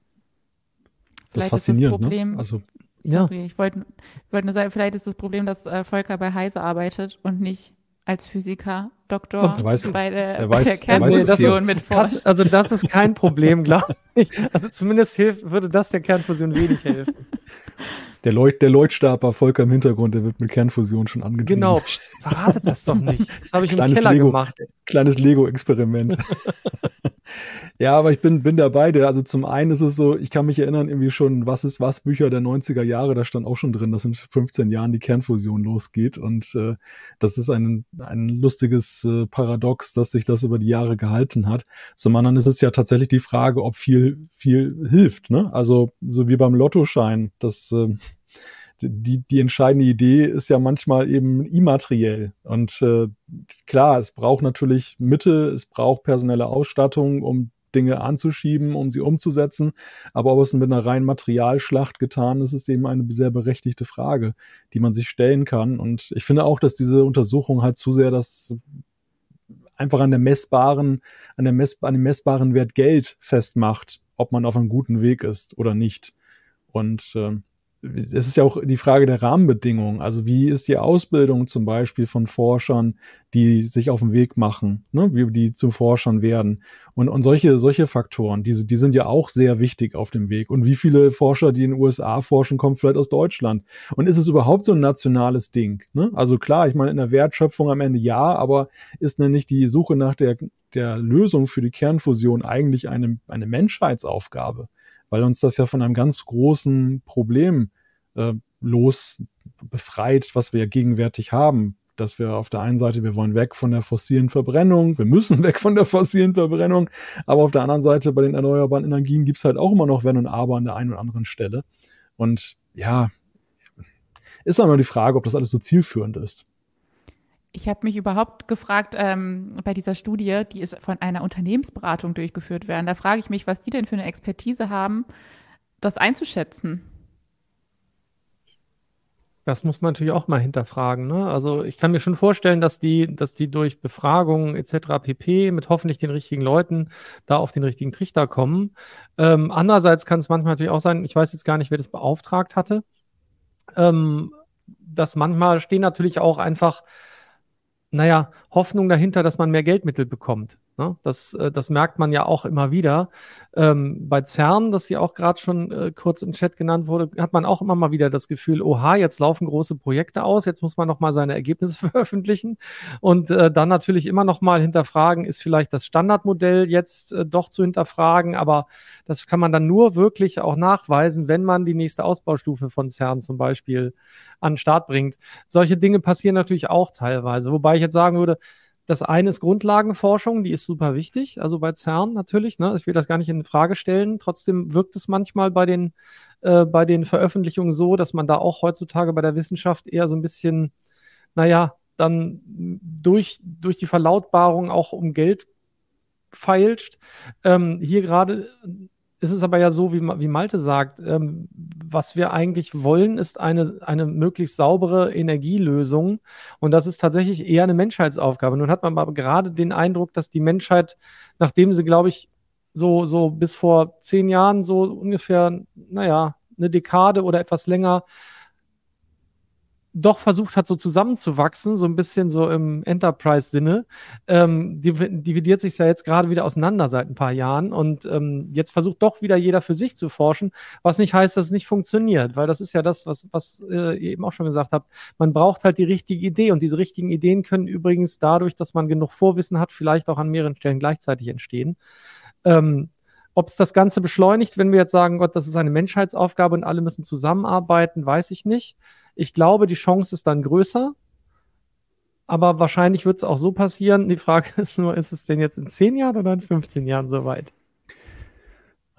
Das ist Vielleicht ist das faszinierend, Problem- ne? Also Ja. Sorry, ich wollte wollt nur sagen, vielleicht ist das Problem, dass äh, Volker bei Heise arbeitet und nicht als Physiker, Doktor er weiß- bei der, er bei der er Kernfusion mit. Das, also das ist kein Problem, glaube ich. Also zumindest hilft, würde das der Kernfusion wenig helfen. der, Leut, der Leuchtstaper Volker im Hintergrund, der wird mit Kernfusion schon angetrieben. Genau, verratet das doch nicht. Das habe ich im Kleines Keller Lego. gemacht. Kleines Lego-Experiment. ja, aber ich bin, bin dabei. Also zum einen ist es so, ich kann mich erinnern, irgendwie schon, was ist was, Bücher der 90er Jahre, da stand auch schon drin, dass in 15 Jahren die Kernfusion losgeht. Und äh, das ist ein, ein lustiges äh, Paradox, dass sich das über die Jahre gehalten hat. Zum anderen ist es ja tatsächlich die Frage, ob viel, viel hilft. Ne? Also so wie beim Lottoschein, das äh, die, die entscheidende Idee ist ja manchmal eben immateriell. Und äh, klar, es braucht natürlich Mittel, es braucht personelle Ausstattung, um Dinge anzuschieben, um sie umzusetzen. Aber ob es mit einer reinen Materialschlacht getan ist, ist eben eine sehr berechtigte Frage, die man sich stellen kann. Und ich finde auch, dass diese Untersuchung halt zu sehr das einfach an der messbaren, an der mess, an dem messbaren Wert Geld festmacht, ob man auf einem guten Weg ist oder nicht. Und äh, es ist ja auch die Frage der Rahmenbedingungen. Also wie ist die Ausbildung zum Beispiel von Forschern, die sich auf den Weg machen, ne? wie die zu Forschern werden. Und, und solche, solche Faktoren, diese, die sind ja auch sehr wichtig auf dem Weg. Und wie viele Forscher, die in den USA forschen, kommen vielleicht aus Deutschland? Und ist es überhaupt so ein nationales Ding? Ne? Also klar, ich meine, in der Wertschöpfung am Ende ja, aber ist denn nicht die Suche nach der, der Lösung für die Kernfusion eigentlich eine, eine Menschheitsaufgabe? Weil uns das ja von einem ganz großen Problem äh, los befreit, was wir gegenwärtig haben. Dass wir auf der einen Seite, wir wollen weg von der fossilen Verbrennung, wir müssen weg von der fossilen Verbrennung, aber auf der anderen Seite bei den erneuerbaren Energien gibt's halt auch immer noch Wenn und Aber an der einen oder anderen Stelle. Und ja, ist aber die Frage, ob das alles so zielführend ist. Ich habe mich überhaupt gefragt, ähm, bei dieser Studie, die ist von einer Unternehmensberatung durchgeführt werden, da frage ich mich, was die denn für eine Expertise haben, das einzuschätzen. Das muss man natürlich auch mal hinterfragen. Ne? Also ich kann mir schon vorstellen, dass die, dass die durch Befragungen etc. pp. mit hoffentlich den richtigen Leuten da auf den richtigen Trichter kommen. Ähm, andererseits kann es manchmal natürlich auch sein, ich weiß jetzt gar nicht, wer das beauftragt hatte, ähm, dass manchmal stehen natürlich auch einfach naja, Hoffnung dahinter, dass man mehr Geldmittel bekommt. Ne? Das, äh, das merkt man ja auch immer wieder. Ähm, bei CERN, das hier auch gerade schon äh, kurz im Chat genannt wurde, hat man auch immer mal wieder das Gefühl, oha, jetzt laufen große Projekte aus, jetzt muss man noch mal seine Ergebnisse veröffentlichen und äh, dann natürlich immer noch mal hinterfragen, ist vielleicht das Standardmodell jetzt äh, doch zu hinterfragen, aber das kann man dann nur wirklich auch nachweisen, wenn man die nächste Ausbaustufe von CERN zum Beispiel an den Start bringt. Solche Dinge passieren natürlich auch teilweise, wobei ich jetzt sagen würde, das eine ist Grundlagenforschung, die ist super wichtig, also bei CERN natürlich. Ne? Ich will das gar nicht in Frage stellen. Trotzdem wirkt es manchmal bei den, äh, bei den Veröffentlichungen so, dass man da auch heutzutage bei der Wissenschaft eher so ein bisschen, naja, dann durch, durch die Verlautbarung auch um Geld feilscht. Ähm, hier gerade ist es aber ja so, wie, wie Malte sagt, ähm, was wir eigentlich wollen, ist eine, eine möglichst saubere Energielösung. Und das ist tatsächlich eher eine Menschheitsaufgabe. Nun hat man aber gerade den Eindruck, dass die Menschheit, nachdem sie, glaube ich, so, so bis vor zehn Jahren so ungefähr, naja, eine Dekade oder etwas länger doch versucht hat, so zusammenzuwachsen, so ein bisschen so im Enterprise-Sinne, ähm, dividiert sich ja jetzt gerade wieder auseinander seit ein paar Jahren und ähm, jetzt versucht doch wieder jeder für sich zu forschen, was nicht heißt, dass es nicht funktioniert, weil das ist ja das, was, was äh, ihr eben auch schon gesagt habt, man braucht halt die richtige Idee und diese richtigen Ideen können übrigens dadurch, dass man genug Vorwissen hat, vielleicht auch an mehreren Stellen gleichzeitig entstehen. Ähm, ob es das Ganze beschleunigt, wenn wir jetzt sagen, Gott, das ist eine Menschheitsaufgabe und alle müssen zusammenarbeiten, weiß ich nicht. Ich glaube, die Chance ist dann größer. Aber wahrscheinlich wird es auch so passieren. Die Frage ist nur, ist es denn jetzt in 10 Jahren oder in 15 Jahren soweit?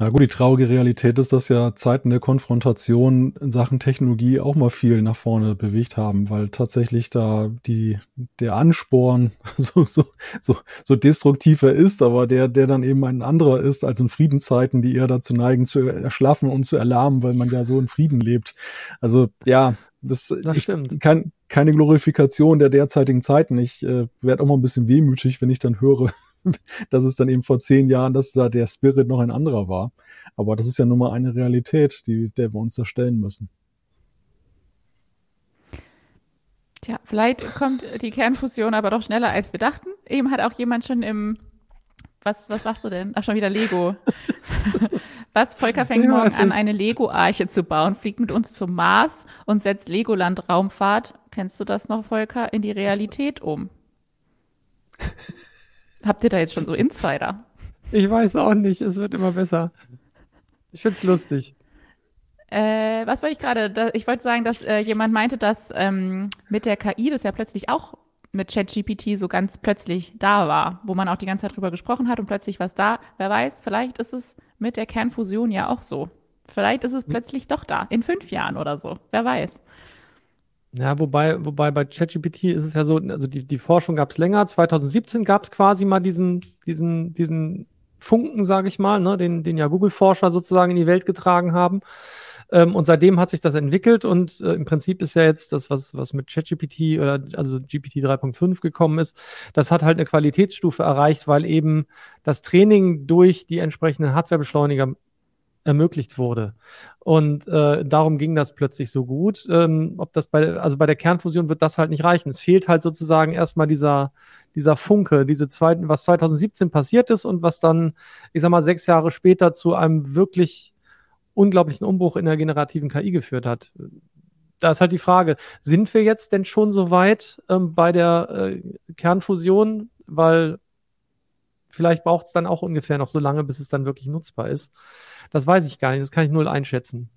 Na gut, die traurige Realität ist, dass ja Zeiten der Konfrontation in Sachen Technologie auch mal viel nach vorne bewegt haben, weil tatsächlich da die, der Ansporn so, so, so, so destruktiv er ist, aber der, der dann eben ein anderer ist als in Friedenszeiten, die eher dazu neigen, zu erschlaffen und zu erlahmen, weil man ja so in Frieden lebt. Also ja, das, Das ich, stimmt. Kein, keine Glorifikation der derzeitigen Zeiten. Ich äh, werde auch mal ein bisschen wehmütig, wenn ich dann höre, dass es dann eben vor zehn Jahren, dass da der Spirit noch ein anderer war. Aber das ist ja nun mal eine Realität, die, der wir uns da stellen müssen. Tja, vielleicht kommt die Kernfusion aber doch schneller, als wir dachten. Eben hat auch jemand schon im was, was sagst du denn? Ach, schon wieder Lego. Was? Volker fängt Ja, morgen an, eine Lego-Arche zu bauen, fliegt mit uns zum Mars und setzt Legoland Raumfahrt, kennst du das noch, Volker, in die Realität um. Habt ihr da jetzt schon so Insider? Ich weiß auch nicht, es wird immer besser. Ich find's lustig. Äh, was wollte ich gerade? Ich wollte sagen, dass äh, jemand meinte, dass ähm, mit der KI das ja plötzlich auch mit ChatGPT so ganz plötzlich da war, wo man auch die ganze Zeit drüber gesprochen hat und plötzlich was da. Wer weiß, vielleicht ist es mit der Kernfusion ja auch so. Vielleicht ist es plötzlich doch da, in fünf Jahren oder so. Wer weiß. Ja, wobei, wobei bei ChatGPT ist es ja so, also die, die Forschung gab es länger. 2017 gab es quasi mal diesen, diesen, diesen Funken, sage ich mal, ne, den, den ja Google-Forscher sozusagen in die Welt getragen haben. Ähm, und seitdem hat sich das entwickelt und äh, im Prinzip ist ja jetzt das, was, was mit ChatGPT oder also GPT 3.5 gekommen ist, das hat halt eine Qualitätsstufe erreicht, weil eben das Training durch die entsprechenden Hardwarebeschleuniger ermöglicht wurde. Und äh, darum ging das plötzlich so gut. Ähm, ob das bei, also bei der Kernfusion wird das halt nicht reichen. Es fehlt halt sozusagen erstmal dieser, dieser Funke, diese zweiten, was 2017 passiert ist und was dann, ich sag mal, sechs Jahre später zu einem wirklich unglaublichen Umbruch in der generativen KI geführt hat. Da ist halt die Frage, sind wir jetzt denn schon so weit ähm, bei der äh, Kernfusion? Weil vielleicht braucht es dann auch ungefähr noch so lange, bis es dann wirklich nutzbar ist. Das weiß ich gar nicht, das kann ich null einschätzen.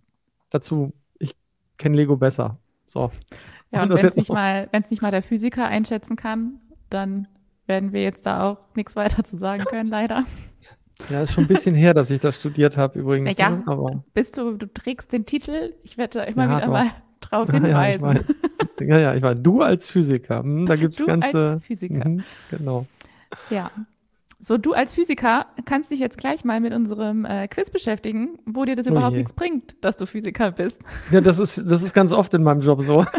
Dazu, ich kenne Lego besser. So. Ja, Und wenn es nicht mal, es nicht mal der Physiker einschätzen kann, dann werden wir jetzt da auch nichts weiter zu sagen können, leider. Ja, ist schon ein bisschen her, dass ich das studiert habe übrigens. Ja, ne? Aber Bist du, du trägst den Titel, ich werde da immer Ja, wieder doch. mal drauf ja, ja, ich hinweisen. weiß. Ja, ja, ich weiß. Du als Physiker, hm, da gibt's Du ganze. als Physiker. Mhm, genau. Ja. So, du als Physiker kannst dich jetzt gleich mal mit unserem äh, Quiz beschäftigen, wo dir das Oh überhaupt je. nichts bringt, dass du Physiker bist. Ja, das ist, das ist ganz oft in meinem Job so.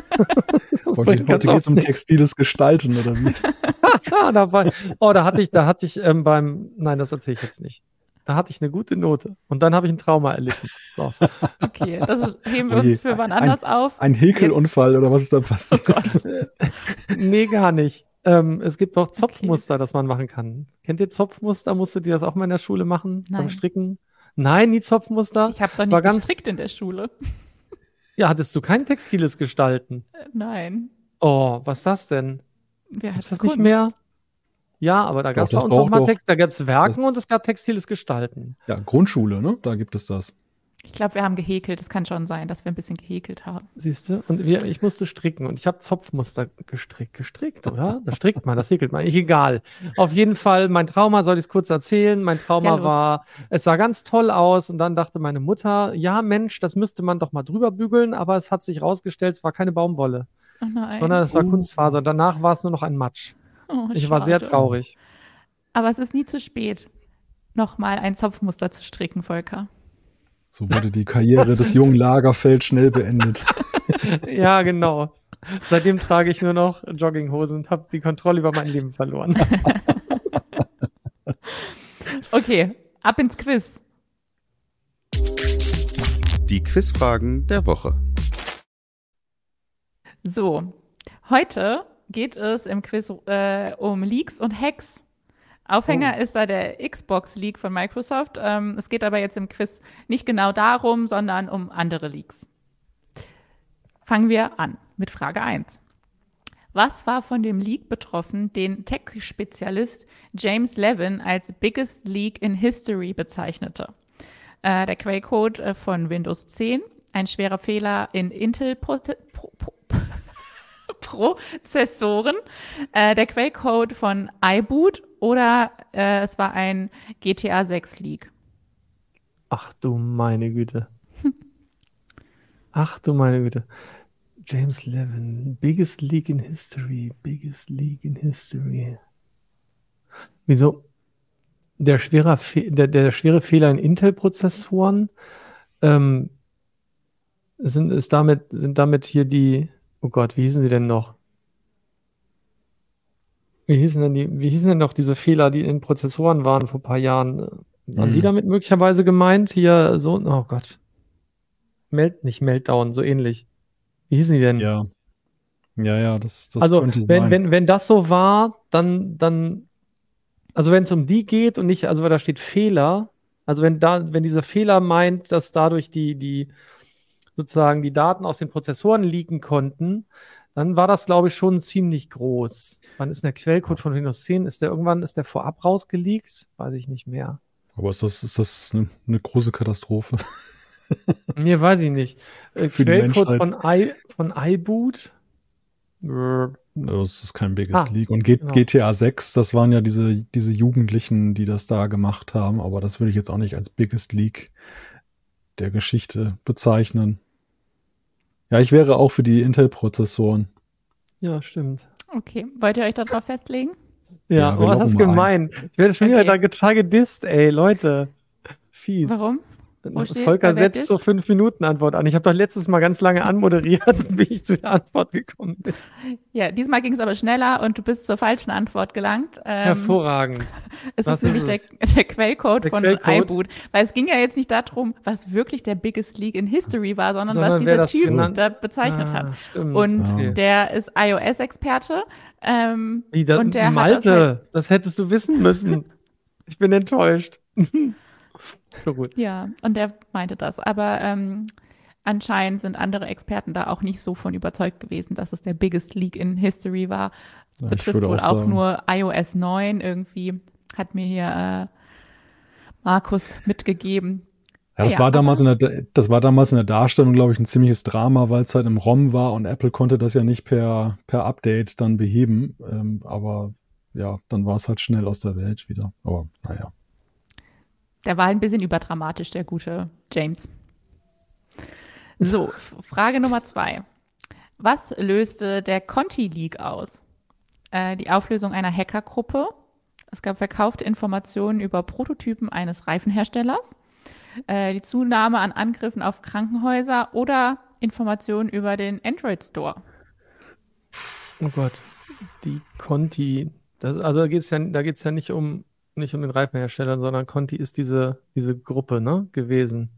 Das Heute, heute geht es um nichts. textiles Gestalten oder wie? Da war, oh, da hatte ich, da hatte ich ähm, beim, nein, das erzähle ich jetzt nicht. Da hatte ich eine gute Note und dann habe ich ein Trauma erlitten. So. Okay, das heben wir Oh je. uns für wann anders auf. Ein Häkelunfall oder was ist da passiert? nee, gar nicht. Ähm, es gibt auch Zopfmuster, das man machen kann. Kennt ihr Zopfmuster? Musstet ihr das auch mal in der Schule machen? Nein. Beim Stricken? Nein, nie Zopfmuster. Ich habe war nicht ganz- gestrickt in der Schule. Ja, hattest du kein textiles Gestalten? Äh, Nein. Oh, was ist das denn? Wer Gibt's hat das Kunst? nicht mehr? Ja, aber da gab es bei uns auch mal Text. Da gab es Werken das- und es gab textiles Gestalten. Ja, Grundschule, ne? Da gibt es das. Ich glaube, wir haben gehäkelt. Es kann schon sein, dass wir ein bisschen gehäkelt haben. Siehst du? Und wir, ich musste stricken und ich habe Zopfmuster gestrickt. Gestrickt, oder? Das strickt man, das häkelt man. Ich, egal. Auf jeden Fall, mein Trauma, soll ich es kurz erzählen? Mein Trauma Ja, war, es sah ganz toll aus und dann dachte meine Mutter, ja Mensch, das müsste man doch mal drüber bügeln, aber es hat sich rausgestellt, es war keine Baumwolle, Oh sondern es war Uh. Kunstfaser. Danach war es nur noch ein Matsch. oh, Ich war sehr schade. traurig. Aber es ist nie zu spät, nochmal ein Zopfmuster zu stricken, Volker. So wurde die Karriere des jungen Lagerfeld schnell beendet. Ja, genau. Seitdem trage ich nur noch Jogginghosen und habe die Kontrolle über mein Leben verloren. Okay, ab ins Quiz. Die Quizfragen der Woche. So, heute geht es im Quiz äh, um Leaks und Hacks. Aufhänger ist da der Xbox-Leak von Microsoft. Ähm, es geht aber jetzt im Quiz nicht genau darum, sondern um andere Leaks. Fangen wir an mit Frage 1. Was war von dem Leak betroffen, den Tech-Spezialist James Levin als Biggest Leak in History bezeichnete? Äh, der Quellcode äh, von Windows 10, ein schwerer Fehler in Intel Pro Pro Pro Prozessoren, äh, der Quellcode von iBoot oder äh, es war ein GTA 6 Leak. Ach du meine Güte. Ach du meine Güte. James Levin, biggest leak in history, biggest leak in history. Wieso? Der, schwere, der, der schwere Fehler in Intel-Prozessoren ähm, sind, ist damit, sind damit hier die, oh Gott, wie hießen sie denn noch? Wie hießen denn die, wie hießen denn noch diese Fehler, die in Prozessoren waren vor ein paar Jahren? Waren die Hm. damit möglicherweise gemeint? Hier so, oh Gott. Melt, nicht Meltdown, so ähnlich. Wie hießen die denn? Ja. Ja, ja, das, das also, könnte wenn, sein. wenn, wenn das so war, dann, dann, also wenn es um die geht und nicht, also weil da steht Fehler, also wenn da, wenn dieser Fehler meint, dass dadurch die, die, sozusagen die Daten aus den Prozessoren leaken konnten, dann war das, glaube ich, schon ziemlich groß. Wann ist der Quellcode von Windows 10? Ist der irgendwann, ist der vorab rausgeleakt? Weiß ich nicht mehr. Aber ist das, ist das eine, eine große Katastrophe? Nee, weiß ich nicht. Äh, Quellcode von, I, von iBoot? Das ist kein Biggest Ah, League. Und G genau. GTA 6, das waren ja diese, diese Jugendlichen, die das da gemacht haben, aber das würde ich jetzt auch nicht als Biggest League der Geschichte bezeichnen. Ja, ich wäre auch für die Intel-Prozessoren. Ja, stimmt. Okay, wollt ihr euch darauf festlegen? Ja, Ja, oh, das ist gemein. Ich werde schon wieder Okay. da total gedisst, ey, Leute. Fies. Warum? Steht- Volker setzt so fünf Minuten Antwort an. Ich habe doch letztes Mal ganz lange anmoderiert, wie ich zu der Antwort gekommen bin. Ja, diesmal ging es aber schneller und du bist zur falschen Antwort gelangt. Ähm, Hervorragend. Es Was ist nämlich ist der, der Quellcode Der von Quellcode? iBoot. Weil es ging ja jetzt nicht darum, was wirklich der Biggest League in History war, sondern, Sondern was dieser Typ genannt- da bezeichnet Ah, hat. Stimmt. Und Okay. der ist iOS-Experte. Ähm, Wie, da, und der Malte, das halt- das hättest du wissen müssen. Ich bin enttäuscht. so gut. ja, und der meinte das. Aber ähm, anscheinend sind andere Experten da auch nicht so von überzeugt gewesen, dass es der Biggest League in History war. Das Ja, betrifft wohl auch auch, nur iOS 9 irgendwie, hat mir hier äh, Markus mitgegeben. Ja, das Ja, war damals in der, das war damals in der Darstellung, glaube ich, ein ziemliches Drama, weil es halt im ROM war und Apple konnte das ja nicht per, per Update dann beheben. Ähm, aber ja, dann war es halt schnell aus der Welt wieder. Aber naja. Der war ein bisschen überdramatisch, der gute James. So, Frage Nummer zwei. Was löste der Conti Leak aus? Äh, die Auflösung einer Hackergruppe. Es gab verkaufte Informationen über Prototypen eines Reifenherstellers. Äh, die Zunahme an Angriffen auf Krankenhäuser oder Informationen über den Android Store. Oh Gott. Die Conti. Das, also da geht's ja, da geht's ja nicht um, nicht um den Reifenhersteller, sondern Conti ist diese, diese Gruppe, ne, gewesen.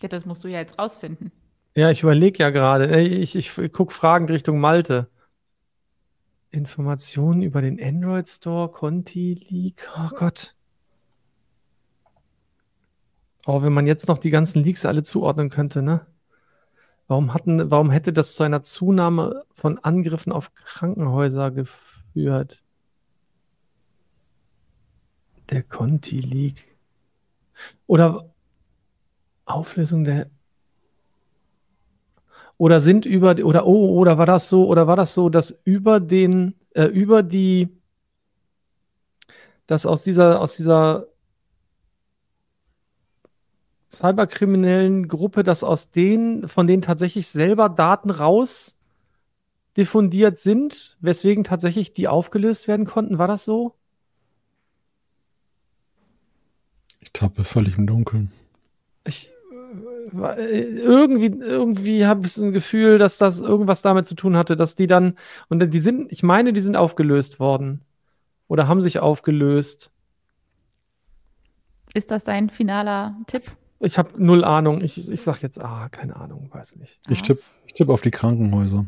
Ja, das musst du ja jetzt rausfinden. Ja, ich überlege ja gerade. Ey, Ich, ich, gucke fragend Richtung Malte. Informationen über den Android Store, Conti Leak. Oh Gott. Oh, wenn man jetzt noch die ganzen Leaks alle zuordnen könnte, ne? Warum hatten, warum hätte das zu einer Zunahme von Angriffen auf Krankenhäuser geführt? Der Conti Leak. Oder Auflösung der oder sind über oder oh oder war das so oder war das so, dass über den äh, über die dass aus dieser aus dieser cyberkriminellen Gruppe, dass aus denen von denen tatsächlich selber Daten raus diffundiert sind, weswegen tatsächlich die aufgelöst werden konnten, war das so? Ich tappe völlig im Dunkeln. Ich äh, äh, irgendwie, irgendwie habe ich so ein Gefühl, dass das irgendwas damit zu tun hatte, dass die dann, und die sind, ich meine, die sind aufgelöst worden. Oder haben sich aufgelöst. Ist das dein finaler Tipp? Ich habe null Ahnung. Ich, ich sag jetzt, ah, keine Ahnung, weiß nicht. Ich tippe ich tipp auf die Krankenhäuser.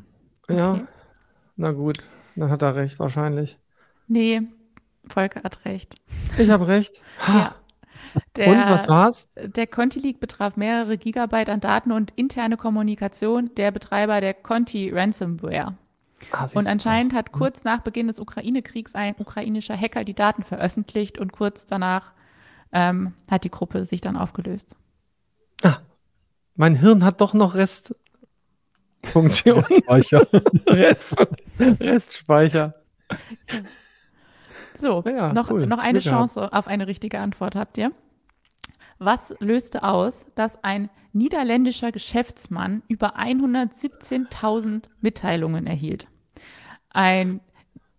Ja, Okay. na gut, dann hat er recht, wahrscheinlich. Nee, Volker hat recht. Ich habe recht. Ja. Der, Und was war's? Der Conti Leak betraf mehrere Gigabyte an Daten und interne Kommunikation der Betreiber der Conti Ransomware. Ah, Und anscheinend hat kurz nach Beginn des Ukraine-Kriegs ein ukrainischer Hacker die Daten veröffentlicht und kurz danach ähm, hat die Gruppe sich dann aufgelöst. Ah, mein Hirn hat doch noch Restfunktion. Speicher. Rest, Restspeicher. So, Ja, noch, cool. noch eine Glück gehabt. Chance auf eine richtige Antwort habt ihr. Was löste aus, dass ein niederländischer Geschäftsmann über 117.000 Mitteilungen erhielt? Ein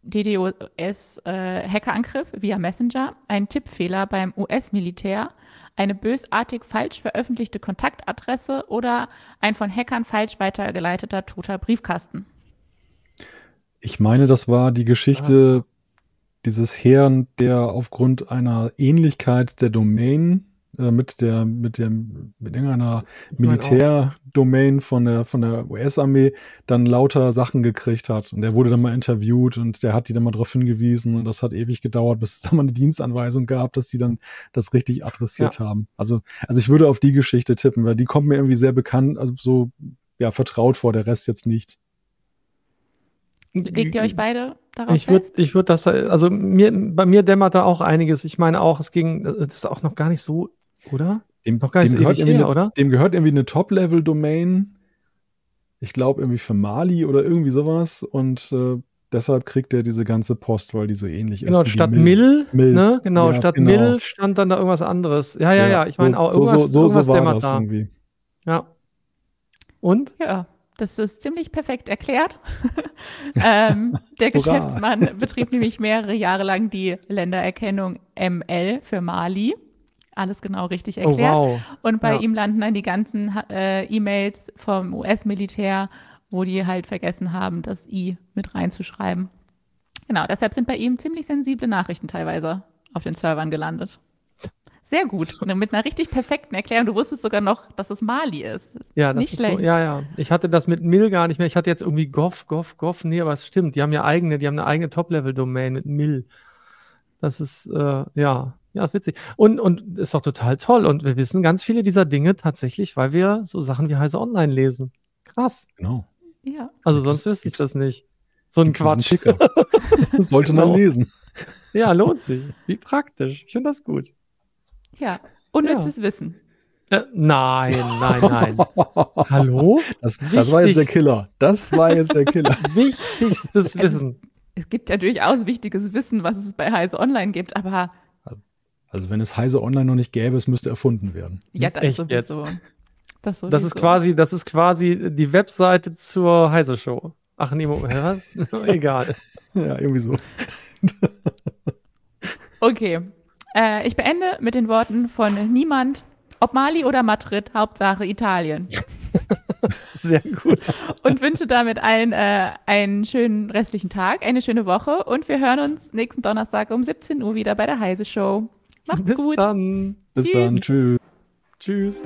DDoS-Hackerangriff äh, via Messenger, ein Tippfehler beim US-Militär, eine bösartig falsch veröffentlichte Kontaktadresse oder ein von Hackern falsch weitergeleiteter toter Briefkasten. Ich meine, das war die Geschichte ah. dieses Herrn, der aufgrund einer Ähnlichkeit der Domain äh, mit der mit dem mit irgendeiner Militärdomain von der von der US-Armee dann lauter Sachen gekriegt hat und der wurde dann mal interviewt und der hat die dann mal darauf hingewiesen und das hat ewig gedauert, bis es da mal eine Dienstanweisung gab, dass die dann das richtig adressiert ja. haben. Also also ich würde auf die Geschichte tippen, weil die kommt mir irgendwie sehr bekannt, also so ja vertraut vor, der Rest jetzt nicht. Legt ihr euch beide darauf ich würd, Ich würde das, also mir, bei mir dämmert da auch einiges. Ich meine auch, es ging, das ist auch noch gar nicht so oder? Dem, Noch gar nicht dem, so gehört her, eine, oder? dem gehört irgendwie eine Top-Level-Domain. Ich glaube irgendwie für Mali oder irgendwie sowas. Und äh, deshalb kriegt er diese ganze Post, weil die so ähnlich genau, ist. Genau, statt Mill, Mill, ne? Genau, ja, statt genau. Mill stand dann da irgendwas anderes. Ja, ja, ja, ja. ich meine auch so, irgendwas, so, so, irgendwas so war das da. irgendwie. Ja. Und? Ja, das ist ziemlich perfekt erklärt. ähm, der Geschäftsmann betrieb nämlich mehrere Jahre lang die Ländererkennung ML für Mali alles genau richtig oh, erklärt. Oh, wow. Und bei ja. ihm landen dann die ganzen äh, E-Mails vom US-Militär, wo die halt vergessen haben, das I mit reinzuschreiben. Genau, deshalb sind bei ihm ziemlich sensible Nachrichten teilweise auf den Servern gelandet. Sehr gut. Und mit einer richtig perfekten Erklärung. Du wusstest sogar noch, dass es Mali ist. Ja, das nicht ist schlecht. So, ja, ja. Ich hatte das mit Mill gar nicht mehr. Ich hatte jetzt irgendwie Goff, Goff, Goff. Nee, aber es stimmt. Die haben ja eigene, die haben eine eigene Top-Level-Domain mit Mill. Das ist, äh, ja, ja, ist witzig. Und, und ist doch total toll. Und wir wissen ganz viele dieser Dinge tatsächlich, weil wir so Sachen wie Heise Online lesen. Krass. Genau. Ja. Also sonst wüsste ich das nicht. So ein Quatsch. Sollte man genau. lesen. Ja, lohnt sich. Wie praktisch. Ich finde das gut. Ja, unnützes ja. Wissen. Äh, nein, nein, nein. Hallo? Das, das war jetzt der Killer. Das war jetzt der Killer. Wichtigstes Wissen. Es, es gibt ja durchaus wichtiges Wissen, was es bei Heise Online gibt, aber also wenn es Heise Online noch nicht gäbe, es müsste erfunden werden. Ja, das Echt ist so. Das, das, ist quasi, das ist quasi die Webseite zur Heise Show. Ach nee, Moment, was? Egal. Ja, irgendwie so. okay. Äh, ich beende mit den Worten von niemand, ob Mali oder Madrid, Hauptsache Italien. Sehr gut. Und wünsche damit allen äh, einen schönen restlichen Tag, eine schöne Woche und wir hören uns nächsten Donnerstag um 17 Uhr wieder bei der Heise Show. Macht's Bis gut. Dann. Bis Tschüss. dann. Tschüss. Tschüss.